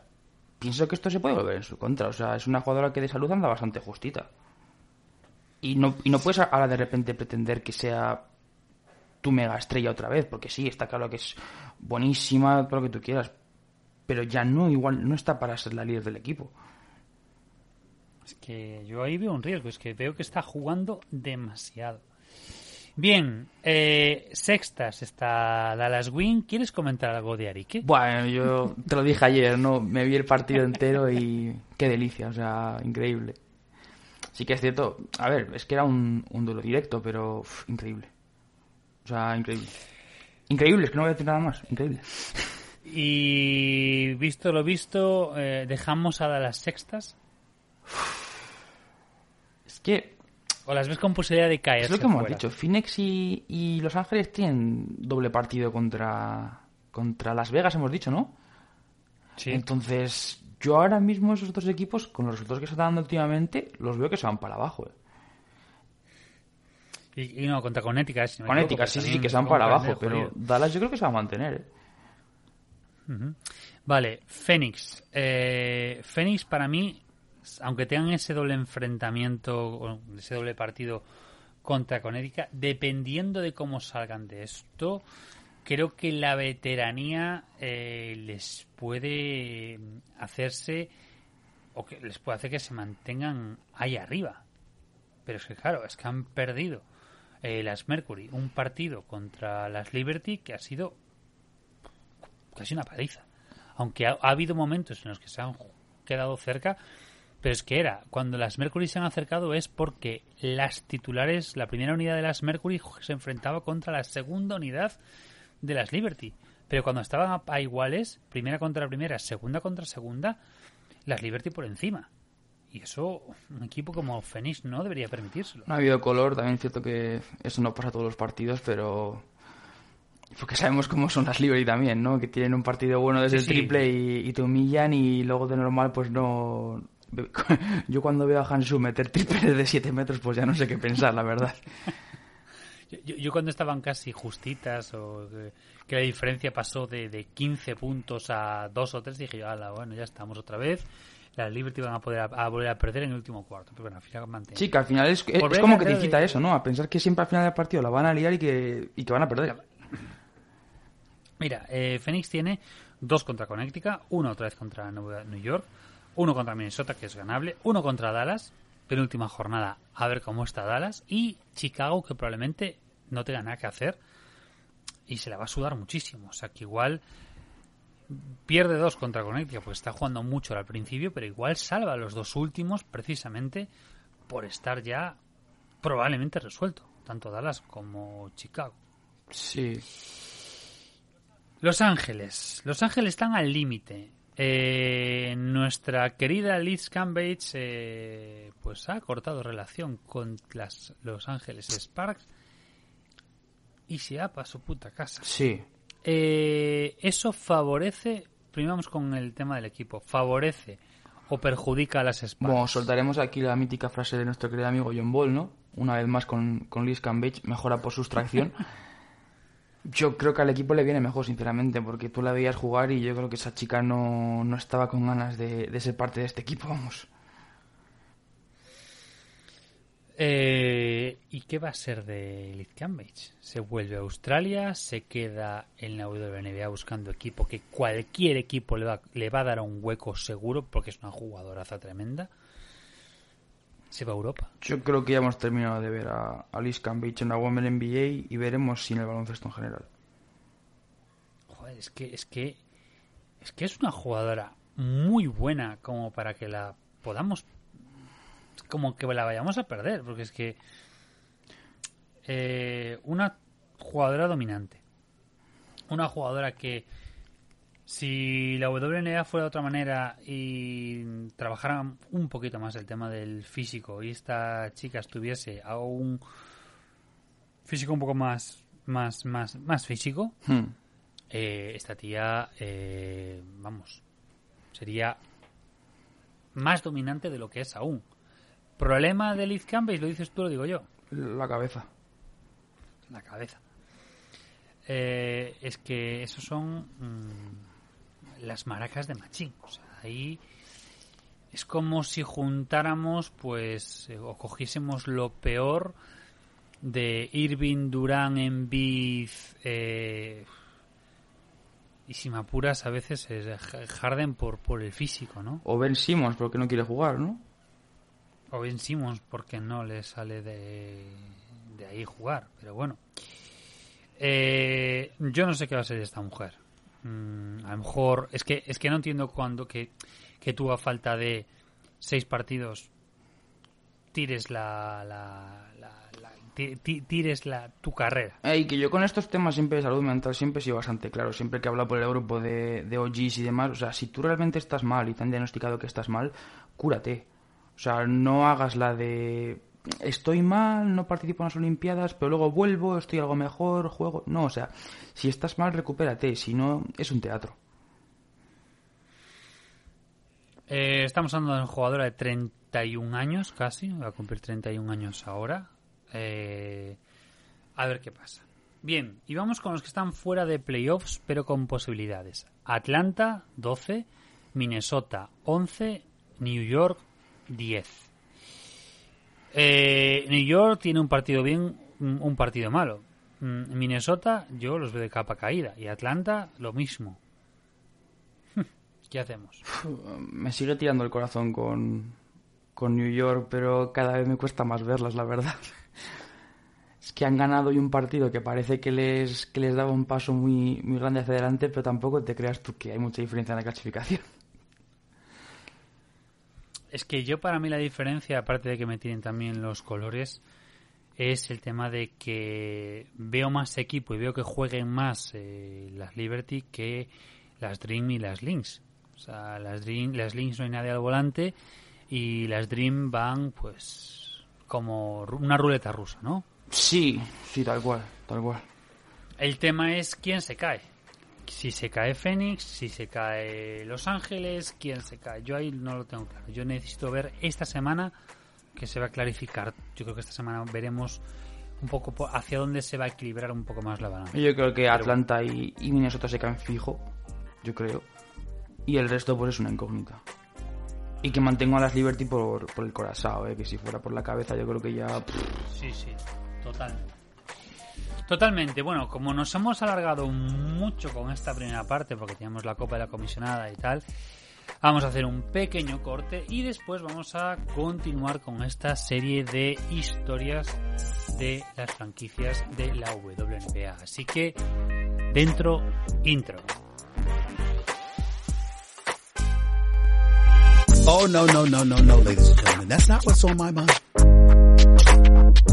pienso que esto se puede volver en su contra. O sea, es una jugadora que de salud anda bastante justita. Y no, y no puedes ahora de repente pretender que sea tu mega estrella otra vez, porque sí, está claro que es buenísima, todo lo que tú quieras, pero ya no, igual, no está para ser la líder del equipo. Es que yo ahí veo un riesgo, es que veo que está jugando demasiado. Bien, eh, sextas está Dallas Wing. ¿Quieres comentar algo de Arique? Bueno, yo te lo dije ayer, ¿no? Me vi el partido entero y qué delicia, o sea, increíble. Sí que es cierto, a ver, es que era un, un duelo directo, pero uf, increíble. O sea, increíble. Increíble, es que no voy a decir nada más, increíble. Y visto lo visto, eh, dejamos a las sextas. Es que ¿O las ves con posibilidad de caer? es lo que hemos dicho, Phoenix y, y Los Ángeles tienen doble partido contra, contra Las Vegas, hemos dicho, ¿no? Sí. Entonces, yo ahora mismo esos dos equipos, con los resultados que se están dando últimamente, los veo que se van para abajo. ¿eh? Y, y no, contra Connecticut. si no equivoco, ética, que sí, sí, que se van fue un para abajo, pero. Dallas yo creo que se va a mantener. ¿eh? Vale, Phoenix. Eh, Phoenix para mí, aunque tengan ese doble enfrentamiento, o ese doble partido contra Connecticut, dependiendo de cómo salgan de esto, creo que la veteranía eh, les puede hacerse o que les puede hacer que se mantengan ahí arriba. Pero es que claro, es que han perdido las Mercury un partido contra las Liberty que ha sido casi una paliza. Aunque ha, ha habido momentos en los que se han quedado cerca, pero es que era, cuando las Mercury se han acercado es porque las titulares, la primera unidad de las Mercury se enfrentaba contra la segunda unidad de las Liberty. Pero cuando estaban a iguales, primera contra primera, segunda contra segunda, las Liberty por encima. Y eso, un equipo como Phoenix no debería permitírselo. No ha habido color, también es cierto que eso no pasa a todos los partidos, pero... Porque sabemos cómo son las Liberty también, ¿no? Que tienen un partido bueno desde Sí, el sí. triple y, y te humillan y luego de normal pues no... Yo cuando veo a Hansu meter triple de 7 metros pues ya no sé qué pensar, la verdad. Yo, yo- cuando estaban casi justitas o que, que la diferencia pasó de, de 15 puntos a 2 o 3, dije yo, ala, bueno, ya estamos otra vez. Las Liberty van a poder a, a volver a perder en el último cuarto. Pero bueno, al final mantenido. Sí, que al final es, es como que te incita de- eso, ¿no? A pensar que siempre al final del partido la van a liar y que, y que van a perder. Mira, eh, Phoenix tiene dos contra Connecticut, uno otra vez contra Nueva- New York, uno contra Minnesota, que es ganable, uno contra Dallas, penúltima jornada, a ver cómo está Dallas, y Chicago, que probablemente no tenga nada que hacer y se la va a sudar muchísimo. O sea, que igual pierde dos contra Connecticut porque está jugando mucho al principio, pero igual salva a los dos últimos precisamente por estar ya probablemente resuelto, tanto Dallas como Chicago. Sí. Los Ángeles. Los Ángeles están al límite. Eh, nuestra querida Liz Cambage eh, pues ha cortado relación con las Los Ángeles Sparks y se va para su puta casa. Sí. Eh, eso favorece, primero vamos con el tema del equipo, favorece o perjudica a las Sparks. Bueno, soltaremos aquí la mítica frase de nuestro querido amigo John Ball, ¿no? Una vez más con, con Liz Cambage, mejora por sustracción. Yo creo que al equipo le viene mejor, sinceramente, porque tú la veías jugar y yo creo que esa chica no, no estaba con ganas de, de ser parte de este equipo, vamos. Eh, ¿Y qué va a ser de Liz Cambridge? ¿Se vuelve a Australia? ¿Se queda en la WNBA buscando equipo que cualquier equipo le va, le va a dar un hueco seguro porque es una jugadoraza tremenda? ¿Se va a Europa? Yo creo que ya hemos terminado de ver a, a Liz Cambridge en la Women NBA y veremos si en el baloncesto en general. Joder, es que, es que, es que es una jugadora muy buena como para que la podamos, como que la vayamos a perder, porque es que eh, una jugadora dominante, una jugadora que si la WNBA fuera de otra manera y trabajara un poquito más el tema del físico y esta chica estuviese a un físico un poco más más más más físico Hmm. eh, esta tía, eh, vamos, sería más dominante de lo que es aún. Problema de Liz Campbell, lo dices tú, lo digo yo, La cabeza. la cabeza. Eh, es que esos son mm, las maracas de Machín. O sea, ahí es como si juntáramos, pues, eh, o cogiésemos lo peor de Irving, Durán, Embiid, eh, y si me apuras a veces es Harden por, por el físico, ¿no? O Ben Simmons, porque no quiere jugar, ¿no? O Ben Simmons porque no le sale de, de ahí jugar, pero bueno. Eh, yo no sé qué va a ser esta mujer. Mm, a lo mejor es que es que no entiendo cuando que, que tú a falta de seis partidos tires la, la, la- la- ti- ti- tires la tu carrera. Y que yo con estos temas siempre de salud mental siempre he sido bastante claro. Siempre que he hablado por el grupo de, de OGs y demás, o sea, si tú realmente estás mal y te han diagnosticado que estás mal, cúrate. O sea, no hagas la de estoy mal, no participo en las Olimpiadas, pero luego vuelvo, estoy algo mejor, juego. No, o sea, si estás mal, recupérate. Si no, es un teatro. Eh, estamos hablando de una jugadora de 31 años casi, va a cumplir 31 años ahora. Eh, a ver qué pasa. Bien, y vamos con los que están fuera de playoffs, pero con posibilidades. Atlanta, 12, Minnesota, 11, New York, 10. Eh, New York tiene un partido bien, un partido malo. Mm, Minnesota, yo los veo de capa caída. Y Atlanta, lo mismo. ¿Qué hacemos? Me sigue tirando el corazón con, con New York, pero cada vez me cuesta más verlas, la verdad. Es que han ganado hoy un partido que parece que les, que les daba un paso muy, muy grande hacia adelante, pero tampoco te creas tú que hay mucha diferencia en la clasificación. Es que yo para mí la diferencia, aparte de que me tienen también los colores, es el tema de que veo más equipo y veo que jueguen más eh, las Liberty que las Dream y las Lynx. O sea, las, Dream, las Lynx no hay nadie al volante y las Dream van pues como una ruleta rusa, ¿no? Sí, sí, tal cual, tal cual. El tema es quién se cae. Si se cae Phoenix, si se cae Los Ángeles, quién se cae. Yo ahí no lo tengo claro. Yo necesito ver esta semana que se va a clarificar. Yo creo que esta semana veremos un poco po- hacia dónde se va a equilibrar un poco más la balanza. Yo creo que Atlanta y, y Minnesota se caen fijo, yo creo. Y el resto pues es una incógnita. Y que mantengo a las Liberty por, por el corazón, ¿eh? que si fuera por la cabeza yo creo que ya... Sí, sí, totalmente. Totalmente. Bueno, como nos hemos alargado mucho con esta primera parte, porque teníamos la Copa de la Comisionada y tal, vamos a hacer un pequeño corte y después vamos a continuar con esta serie de historias de las franquicias de la WNBA. Así que, dentro, intro. Oh, no, no, no, no, no, ladies and gentlemen. That's not what's on my mind.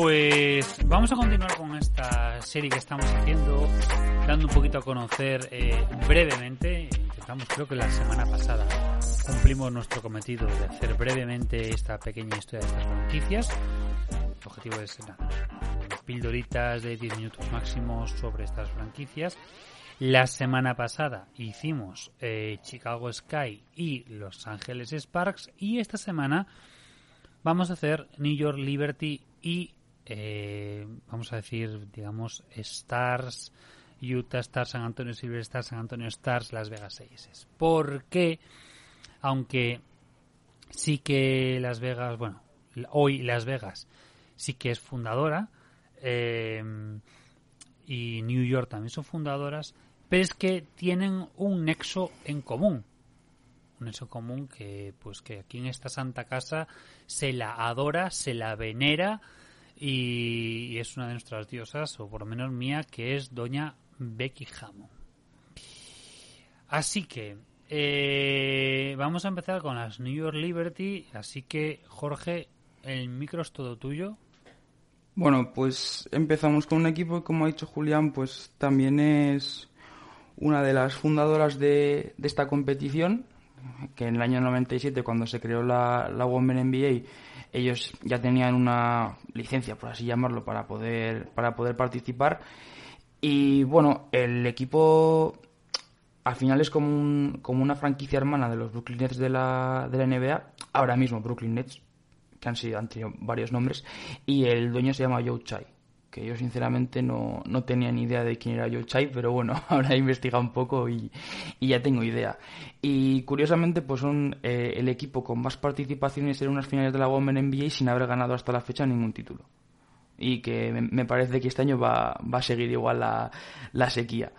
Pues vamos a continuar con esta serie que estamos haciendo, dando un poquito a conocer eh, brevemente. Intentamos, creo que la semana pasada cumplimos nuestro cometido de hacer brevemente esta pequeña historia de estas franquicias. El objetivo es nada, pildoritas de 10 minutos máximos sobre estas franquicias. La semana pasada hicimos eh, Chicago Sky y Los Ángeles Sparks y esta semana vamos a hacer New York Liberty y eh, vamos a decir, digamos, Stars, Utah Stars, San Antonio Silver Stars, San Antonio Stars, Las Vegas Aces. Porque, aunque sí que Las Vegas, bueno, hoy Las Vegas sí que es fundadora, eh, y New York también son fundadoras, pero es que tienen un nexo en común. Un nexo común que, pues, que aquí en esta santa casa se la adora, se la venera y, es una de nuestras diosas, o por lo menos mía, que es Doña Becky Hammond. Así que eh, vamos a empezar con las New York Liberty. Así que, Jorge, el micro es todo tuyo. Bueno, pues empezamos con un equipo que, como ha dicho Julián, pues también es una de las fundadoras de, esta competición, que en el año 97, cuando se creó la, la Women NBA, ellos ya tenían una licencia, por así llamarlo, para poder, para poder participar. Y bueno, el equipo al final es como, un, como una franquicia hermana de los Brooklyn Nets de la, de la NBA, ahora mismo Brooklyn Nets, que han, sido, han tenido varios nombres, y el dueño se llama Joe Chai que yo sinceramente no, no tenía ni idea de quién era Joe Chai, pero bueno, ahora he investigado un poco y, ya tengo idea. Y curiosamente, pues son eh, el equipo con más participaciones en unas finales de la Women NBA sin haber ganado hasta la fecha ningún título. Y que me, parece que este año va, va a seguir igual la, la sequía.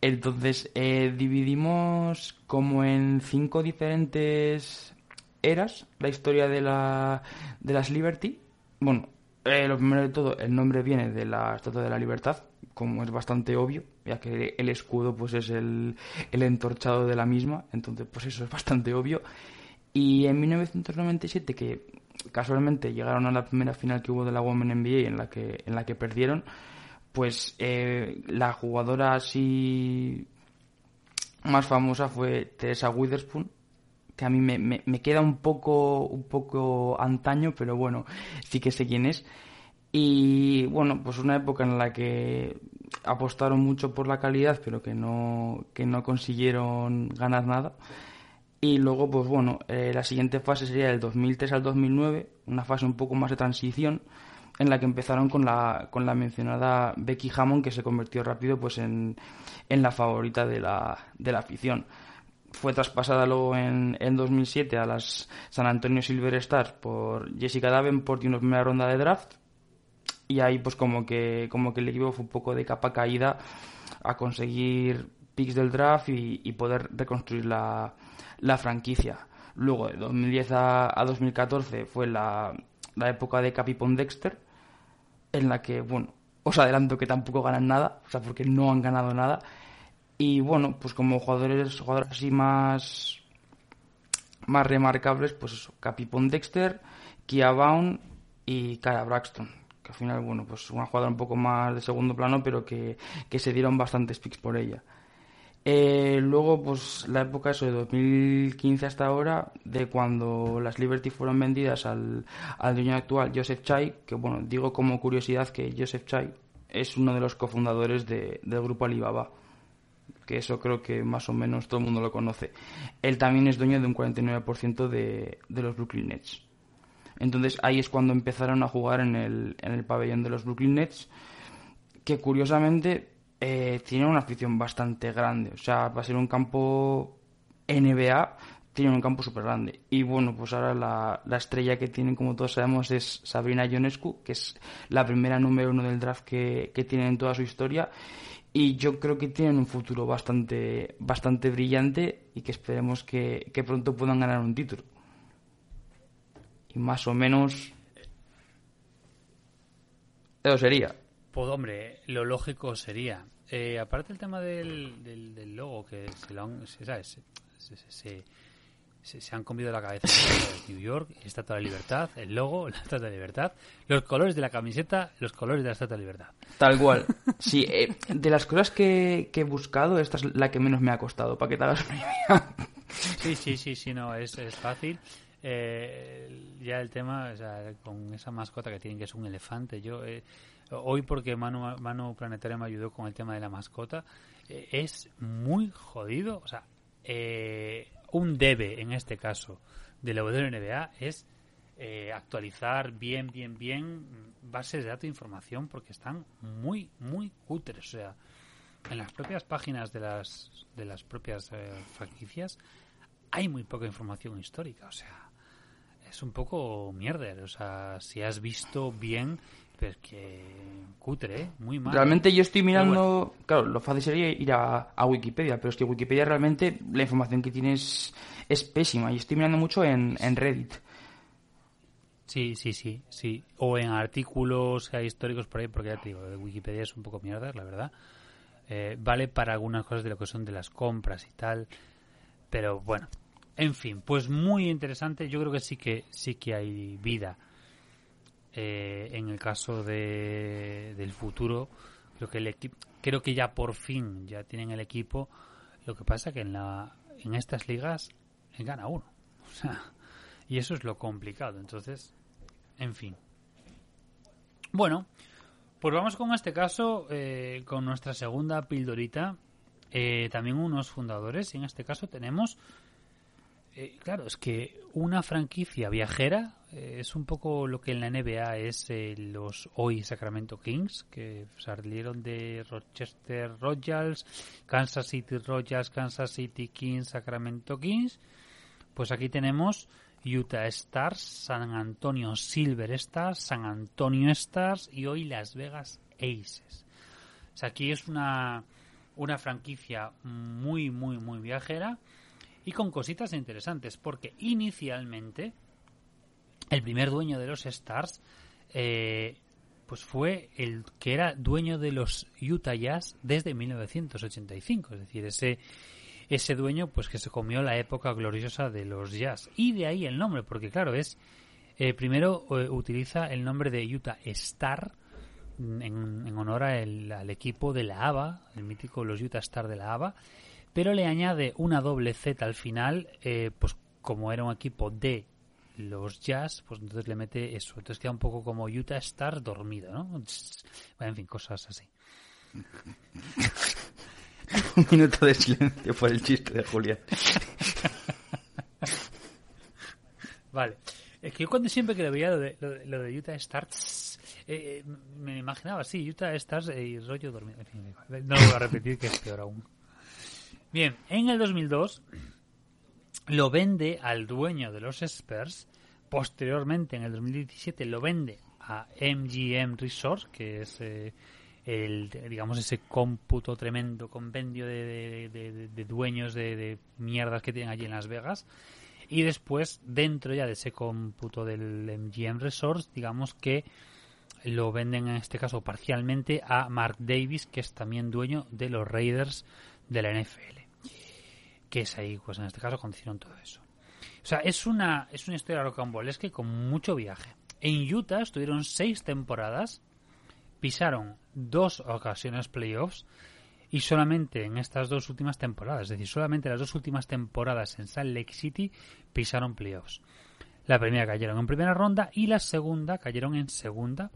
Entonces, eh, dividimos como en cinco diferentes eras la historia de, la, de las Liberty. Bueno, eh, lo primero de todo, el nombre viene de la Estatua de la Libertad, como es bastante obvio, ya que el escudo pues es el, el entorchado de la misma, entonces pues eso es bastante obvio. Y en 1997, que casualmente llegaron a la primera final que hubo de la Women NBA en la que, en la que perdieron, pues eh, la jugadora así más famosa fue Teresa Witherspoon, que a mí me, me, queda un poco, un poco antaño, pero bueno, sí que sé quién es. Y bueno, pues una época en la que apostaron mucho por la calidad, pero que no, que no consiguieron ganar nada. Y luego, pues bueno, eh, la siguiente fase sería del 2003 al 2009, una fase un poco más de transición, en la que empezaron con la, con la mencionada Becky Hammond, que se convirtió rápido pues en, en la favorita de la, de la afición fue traspasada luego en, en 2007 a las San Antonio Silver Stars por Jessica Davenport y una primera ronda de draft. Y ahí pues como que como que el equipo fue un poco de capa caída a conseguir picks del draft y, poder reconstruir la, la, franquicia. Luego de 2010 a, 2014 fue la, la época de Capipon Dexter en la que bueno os adelanto que tampoco ganan nada o sea porque no han ganado nada y bueno, pues como jugadores, jugadores así más, más remarcables, pues eso, Capipon Dexter, Kia Baum y Cara Braxton. Que al final, bueno, pues una jugadora un poco más de segundo plano, pero que, se dieron bastantes picks por ella. Eh, luego, pues la época eso de 2015 hasta ahora, de cuando las Liberty fueron vendidas al, al dueño actual, Joseph Chai, que bueno, digo como curiosidad que Joseph Chai es uno de los cofundadores de, del grupo Alibaba que eso creo que más o menos todo el mundo lo conoce. Él también es dueño de un 49% de, de los Brooklyn Nets. Entonces ahí es cuando empezaron a jugar en el, en el pabellón de los Brooklyn Nets, que curiosamente eh, tiene una afición bastante grande. O sea, va a ser un campo NBA, tiene un campo súper grande. Y bueno, pues ahora la, la, estrella que tienen, como todos sabemos, es Sabrina Ionescu, que es la primera número uno del draft que, que tiene en toda su historia y yo creo que tienen un futuro bastante, bastante brillante y que esperemos que, pronto puedan ganar un título. Y más o menos eso sería. Pues hombre, lo lógico sería. Eh, aparte el tema del, del, logo, que se lo han, se, se han comido la cabeza de New York, Estatua de la Libertad, el logo, la Estatua de la Libertad, los colores de la camiseta, los colores de la Estatua de la Libertad. Tal cual. Sí, eh, de las cosas que, que he buscado, esta es la que menos me ha costado, para que te hagas una idea. Sí, sí, sí, sí, no, es, es fácil. Eh, ya el tema, o sea, con esa mascota que tienen, que es un elefante, yo eh, hoy porque Manu, Manu Planetario me ayudó con el tema de la mascota, eh, es muy jodido, o sea, eh, un debe en este caso de la es eh, actualizar bien, bien, bien bases de datos e información porque están muy, muy cutres, o sea, en las propias páginas de las de las propias eh, franquicias hay muy poca información histórica, o sea, es un poco mierder, o sea, si has visto bien, pero es que cutre, ¿eh? muy mal. Realmente yo estoy mirando, claro, lo fácil sería ir a, a Wikipedia, pero es que Wikipedia realmente la información que tiene es, es pésima y estoy mirando mucho en, en Reddit. Sí, sí, sí, sí. O en artículos eh, históricos por ahí, porque ya te digo, Wikipedia es un poco mierda, la verdad. Eh, vale para algunas cosas de lo que son de las compras y tal. Pero bueno, en fin, pues muy interesante. Yo creo que sí que sí que hay vida eh, en el caso de, del futuro. Creo que el creo que ya por fin ya tienen el equipo. Lo que pasa que en la en estas ligas eh, gana uno. Y eso es lo complicado. Entonces, en fin. Bueno, pues vamos con este caso, eh, con nuestra segunda pildorita. Eh, también unos fundadores. Y en este caso tenemos. Eh, claro, es que una franquicia viajera eh, es un poco lo que en la NBA es eh, los hoy Sacramento Kings, que salieron de Rochester Royals, Kansas City Royals, Kansas City Kings, Sacramento Kings. Pues aquí tenemos Utah Stars, San Antonio Silver Stars, San Antonio Stars y hoy Las Vegas Aces. O sea, aquí es una, una franquicia muy, muy, muy viajera y con cositas interesantes, porque inicialmente el primer dueño de los Stars eh, pues fue el que era dueño de los Utah Jazz desde 1985, es decir, ese ese dueño pues que se comió la época gloriosa de los Jazz. Y de ahí el nombre, porque claro, es eh, primero eh, utiliza el nombre de Utah Star en, honor a el- al equipo de la ABA, el mítico los Utah Star de la ABA, pero le añade una doble Z al final, eh, pues como era un equipo de los Jazz, pues entonces le mete eso. Entonces queda un poco como Utah Star dormido, ¿no? Bueno, en fin, cosas así. Un minuto de silencio por el chiste de Julián. Vale. Es que yo cuando siempre que lo veía lo de, lo de, lo de Utah Stars, eh, eh, me imaginaba así, Utah Stars eh, y rollo dormido. En fin, no lo voy a repetir, que es peor aún. Bien, en el 2002 lo vende al dueño de los Spurs. Posteriormente, en el 2017, lo vende a MGM Resort, que es eh, el, digamos, ese cómputo tremendo compendio de, de- de- dueños de mierdas que tienen allí en Las Vegas. Y después, dentro ya de ese cómputo del MGM Resorts, digamos que lo venden en este caso parcialmente a Mark Davis, que es también dueño de los Raiders de la NFL. Que es ahí, pues en este caso, cuando hicieron todo eso. O sea, es una, es una historia rocambolesca con mucho viaje. En Utah estuvieron seis temporadas, pisaron dos ocasiones playoffs y solamente en estas dos últimas temporadas, es decir, solamente las dos últimas temporadas en Salt Lake City pisaron playoffs. La primera cayeron en primera ronda y la segunda cayeron en segunda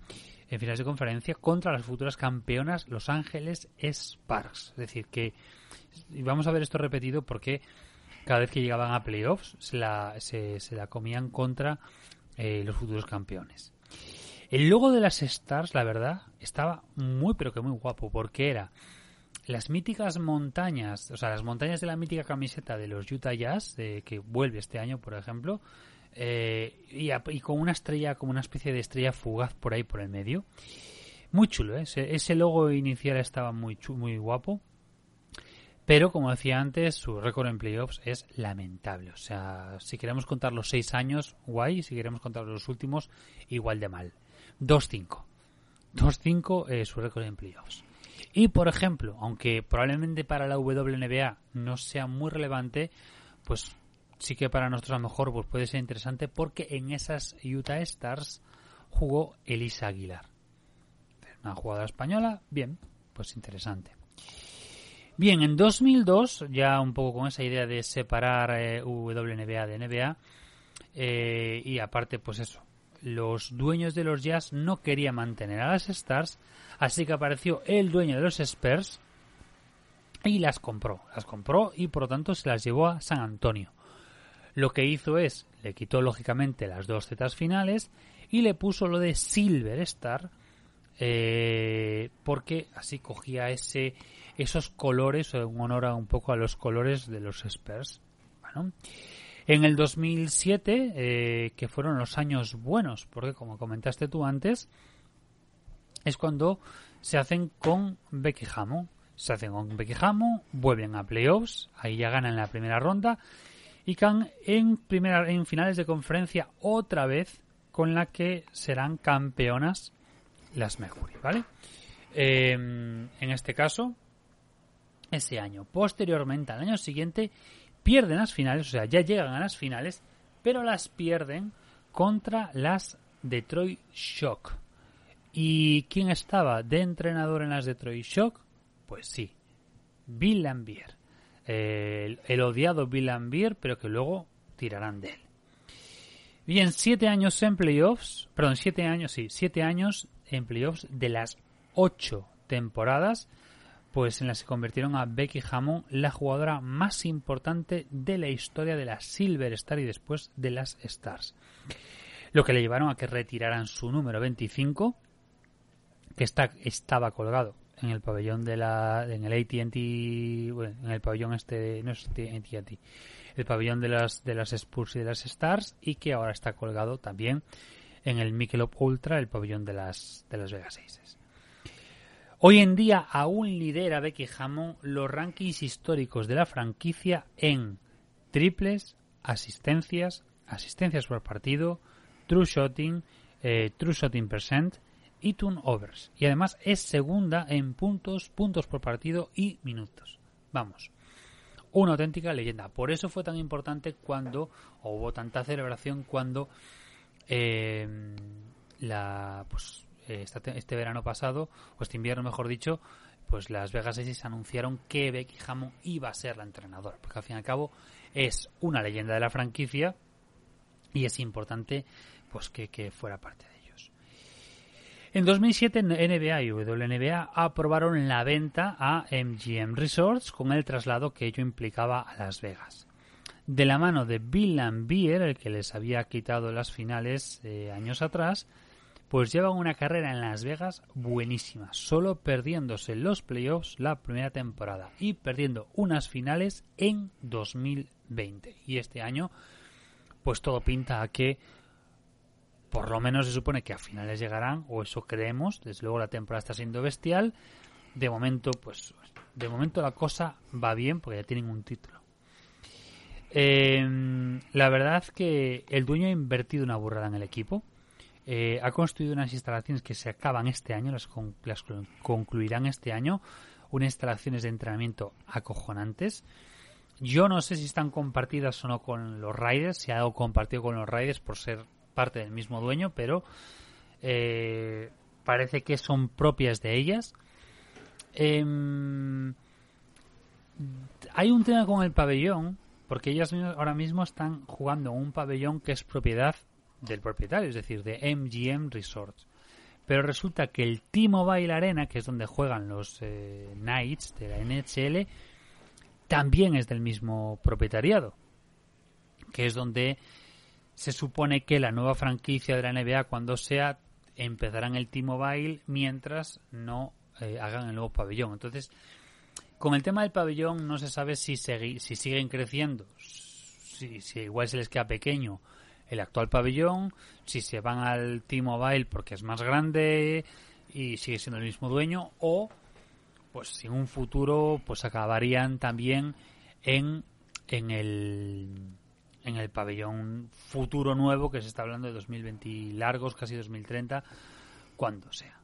en finales de conferencia contra las futuras campeonas Los Ángeles Sparks. Es decir, que vamos a ver esto repetido porque cada vez que llegaban a playoffs se la, se, la comían contra eh, los futuros campeones. El logo de las Stars, la verdad, estaba muy pero que muy guapo porque era las míticas montañas, o sea, las montañas de la mítica camiseta de los Utah Jazz, de, que vuelve este año, por ejemplo, eh, y, con una estrella, como una especie de estrella fugaz por ahí por el medio. Muy chulo, ¿eh? ese, logo inicial estaba muy, chu- muy guapo. Pero, como decía antes, su récord en playoffs es lamentable. O sea, si queremos contar los seis años, guay. Si queremos contar los últimos, igual de mal. 2-5. 2-5 eh, su récord en playoffs. Y, por ejemplo, aunque probablemente para la WNBA no sea muy relevante, pues sí que para nosotros a lo mejor pues puede ser interesante porque en esas Utah Stars jugó Elisa Aguilar. Una jugadora española, bien, pues interesante. Bien, en 2002, ya un poco con esa idea de separar eh, WNBA de NBA, eh, y aparte, pues eso, los dueños de los Jazz no querían mantener a las Stars, así que apareció el dueño de los Spurs y las compró. Las compró y por lo tanto se las llevó a San Antonio. Lo que hizo es, le quitó lógicamente las dos zetas finales y le puso lo de Silver Star, eh, porque así cogía ese esos colores en honor a un poco a los colores de los Spurs. Bueno, en el 2007, eh, que fueron los años buenos, porque como comentaste tú antes, es cuando se hacen con Becky Hammond. Se hacen con Becky Hammond, vuelven a playoffs, ahí ya ganan la primera ronda y caen en, primera, en finales de conferencia otra vez con la que serán campeonas las Mercury, ¿vale? Eh, en este caso, ese año. Posteriormente, al año siguiente, pierden las finales, o sea, ya llegan a las finales, pero las pierden contra las Detroit Shock. ¿Y quién estaba de entrenador en las Detroit Shock? Pues sí, Bill Lambier. El, odiado Bill Lambier, pero que luego tirarán de él. Bien, siete años en playoffs, perdón, siete años, sí, siete años en playoffs de las ocho temporadas pues en la que convirtieron a Becky Hammond la jugadora más importante de la historia de la Silver Star y después de las Stars. Lo que le llevaron a que retiraran su número 25, que está, estaba colgado en el pabellón de la en el AT&T bueno, en el pabellón este no es AT&T el pabellón de las de las Spurs y de las Stars y que ahora está colgado también en el Michelob Ultra el pabellón de las de las Vegas Aces. Hoy en día aún lidera Becky Hammond los rankings históricos de la franquicia en triples, asistencias, asistencias por partido, true shooting, eh, true shooting percent y turnovers. Y además es segunda en puntos, puntos por partido y minutos. Vamos, una auténtica leyenda. Por eso fue tan importante cuando, o hubo tanta celebración cuando eh, la, pues, eh, este verano pasado, o este invierno mejor dicho, pues las Vegas Aces anunciaron que Becky Hammond iba a ser la entrenadora, porque al fin y al cabo es una leyenda de la franquicia y es importante pues que, que fuera parte de. En 2007 NBA y WNBA aprobaron la venta a MGM Resorts con el traslado que ello implicaba a Las Vegas. De la mano de Bill Lambier, el que les había quitado las finales eh, años atrás, pues llevan una carrera en Las Vegas buenísima, solo perdiéndose los playoffs la primera temporada y perdiendo unas finales en 2020. Y este año, pues todo pinta a que por lo menos se supone que a finales llegarán, o eso creemos, desde luego la temporada está siendo bestial. De momento, pues, de momento la cosa va bien porque ya tienen un título. Eh, la verdad que el dueño ha invertido una burrada en el equipo eh, ha construido unas instalaciones que se acaban este año, las, concluirán este año, unas instalaciones de entrenamiento acojonantes. Yo no sé si están compartidas o no con los Raiders, si ha algo compartido con los Raiders por ser parte del mismo dueño, pero eh, parece que son propias de ellas. Em, hay un tema con el pabellón, porque ellas ahora mismo están jugando un pabellón que es propiedad del propietario, es decir, de MGM Resorts. Pero resulta que el T-Mobile Arena, que es donde juegan los eh, Knights de la NHL, también es del mismo propietariado, que es donde se supone que la nueva franquicia de la NBA, cuando sea, empezarán el T-Mobile mientras no eh, hagan el nuevo pabellón. Entonces, con el tema del pabellón no se sabe si, si siguen creciendo, si, si igual se les queda pequeño el actual pabellón, si se van al T-Mobile porque es más grande y sigue siendo el mismo dueño, o pues si en un futuro pues acabarían también en, en el en el pabellón futuro nuevo que se está hablando de 2020 largos, casi 2030, cuando sea.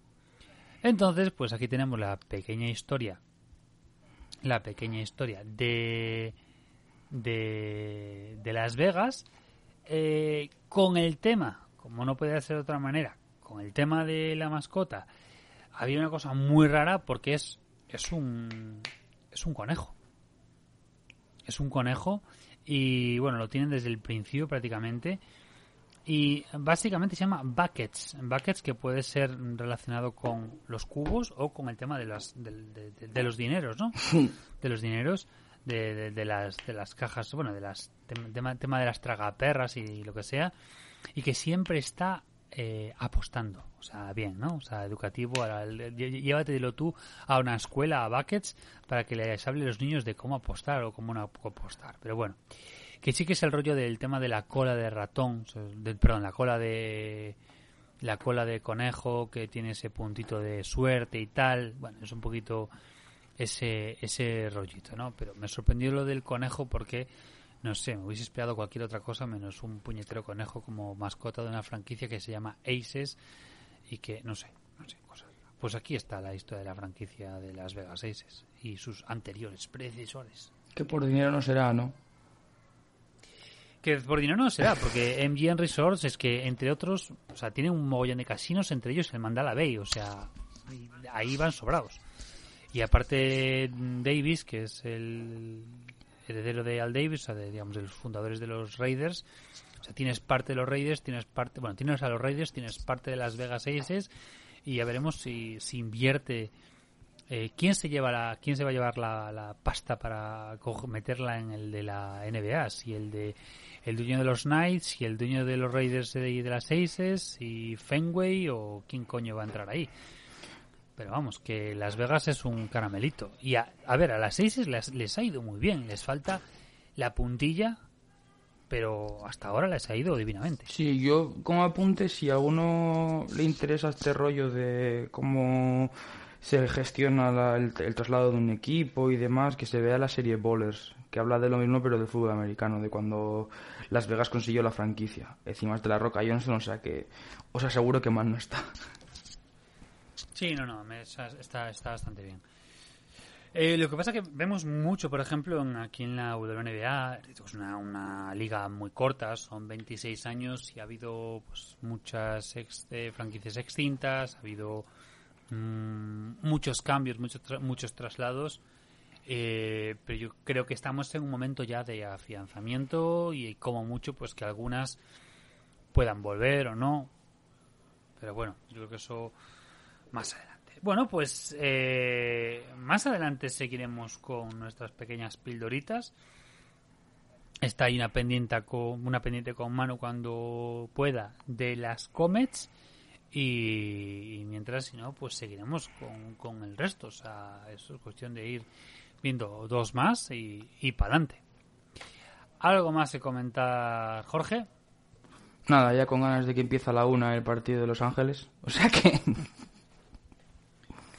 Entonces, pues aquí tenemos la pequeña historia, la pequeña historia de de, de Las Vegas eh, con el tema, como no puede ser de otra manera, con el tema de la mascota, había una cosa muy rara porque es, es un es un conejo. Es un conejo y bueno, lo tienen desde el principio prácticamente. Y básicamente se llama buckets. Buckets que puede ser relacionado con los cubos o con el tema de, las, de, de- de- de los dineros, ¿no? de los dineros, de, de- las, de las cajas, bueno, de las tem- tema, tema de las tragaperras y lo que sea. Y que siempre está eh, apostando. O sea, bien, ¿no? O sea, educativo. ahora, Llévatelo tú a una escuela, a buckets, para que les hable a los niños de cómo apostar o cómo no apostar. Pero bueno que sí que es el rollo del tema de la cola de ratón, perdón, la cola de la cola de conejo que tiene ese puntito de suerte y tal, bueno, es un poquito ese ese rollito, ¿no? Pero me sorprendió lo del conejo porque no sé, me hubiese esperado cualquier otra cosa menos un puñetero conejo como mascota de una franquicia que se llama Aces y que no sé, no sé, cosas. Pues aquí está la historia de la franquicia de Las Vegas Aces y sus anteriores predecesores. Que por dinero no será, ¿no? Que por dinero no será, porque MGM Resorts es que, entre otros, o sea, tiene un mogollón de casinos, entre ellos el Mandala Bay, o sea, ahí van sobrados. Y aparte, Davis, que es el heredero de Al Davis, o sea, de, digamos, de los fundadores de los Raiders, o sea, tienes parte de los Raiders, tienes parte, bueno, tienes a los Raiders, tienes parte de Las Vegas Aces, y ya veremos si, si invierte eh, ¿quién se lleva la, quién se va a llevar la, la pasta para meterla en el de la NBA? Si el de el dueño de los Knights, y el dueño de los Raiders de, de las Aces, y Fenway o quién coño va a entrar ahí. Pero vamos, que Las Vegas es un caramelito. Y a, a ver, a las Aces les, les ha ido muy bien. Les falta la puntilla, pero hasta ahora les ha ido divinamente. Sí, yo como apunte, si a alguno le interesa este rollo de cómo se gestiona la- el, traslado de un equipo y demás, que se vea la serie Bowlers, que habla de lo mismo pero del fútbol americano, de cuando Las Vegas consiguió la franquicia. Encima es de la Roca Johnson, o sea que os aseguro que mal no está. Sí, no, no, está, está, bastante bien. Eh, lo que pasa que vemos mucho, por ejemplo, en- aquí en la WNBA, es una, una liga muy corta, son 26 años y ha habido pues, muchas eh, franquicias extintas, ha habido mm, muchos cambios, muchos, tra- muchos traslados, eh, pero yo creo que estamos en un momento ya de afianzamiento y como mucho pues que algunas puedan volver o no, pero bueno, yo creo que eso más adelante. Bueno, pues eh, más adelante seguiremos con nuestras pequeñas pildoritas. Está ahí una pendiente con una pendiente con mano cuando pueda de las comets y, mientras si no pues seguiremos con, con el resto. O sea, eso es cuestión de ir viendo dos más y, y para adelante. ¿Algo más que comentar, Jorge? Nada, ya con ganas de que empiece a la una el partido de Los Ángeles. O sea que...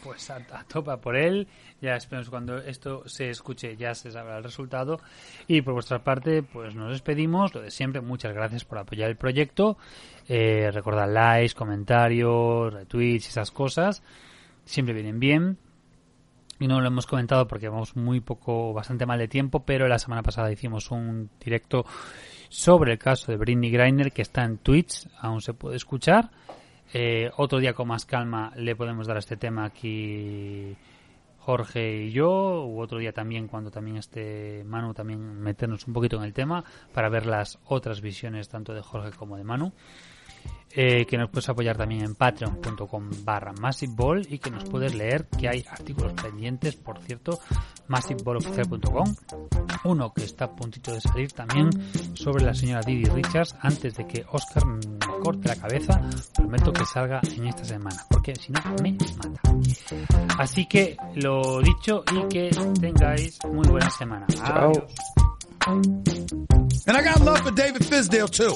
Pues a, topa por él. Ya esperemos cuando esto se escuche ya se sabrá el resultado. Y por vuestra parte, pues nos despedimos. Lo de siempre, muchas gracias por apoyar el proyecto. Eh, recordad likes, comentarios, retweets, esas cosas. Siempre vienen bien. Y no lo hemos comentado porque vamos muy poco, bastante mal de tiempo, pero la semana pasada hicimos un directo sobre el caso de Britney Griner que está en Twitch, aún se puede escuchar. Eh, otro día con más calma le podemos dar a este tema aquí Jorge y yo, u otro día también cuando también esté Manu, también meternos un poquito en el tema para ver las otras visiones tanto de Jorge como de Manu. Eh, que nos puedes apoyar también en patreon.com barra massiveball y que nos puedes leer que hay artículos pendientes, por cierto, massiveballoficial.com uno que está a puntito de salir también sobre la señora Didi Richards antes de que Oscar me corte la cabeza prometo que salga en esta semana porque si no me mata así que lo dicho y que tengáis muy buena semana Chao. Adiós. And I got love for David Fisdale too.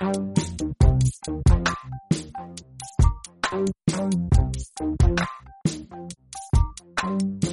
Thank you.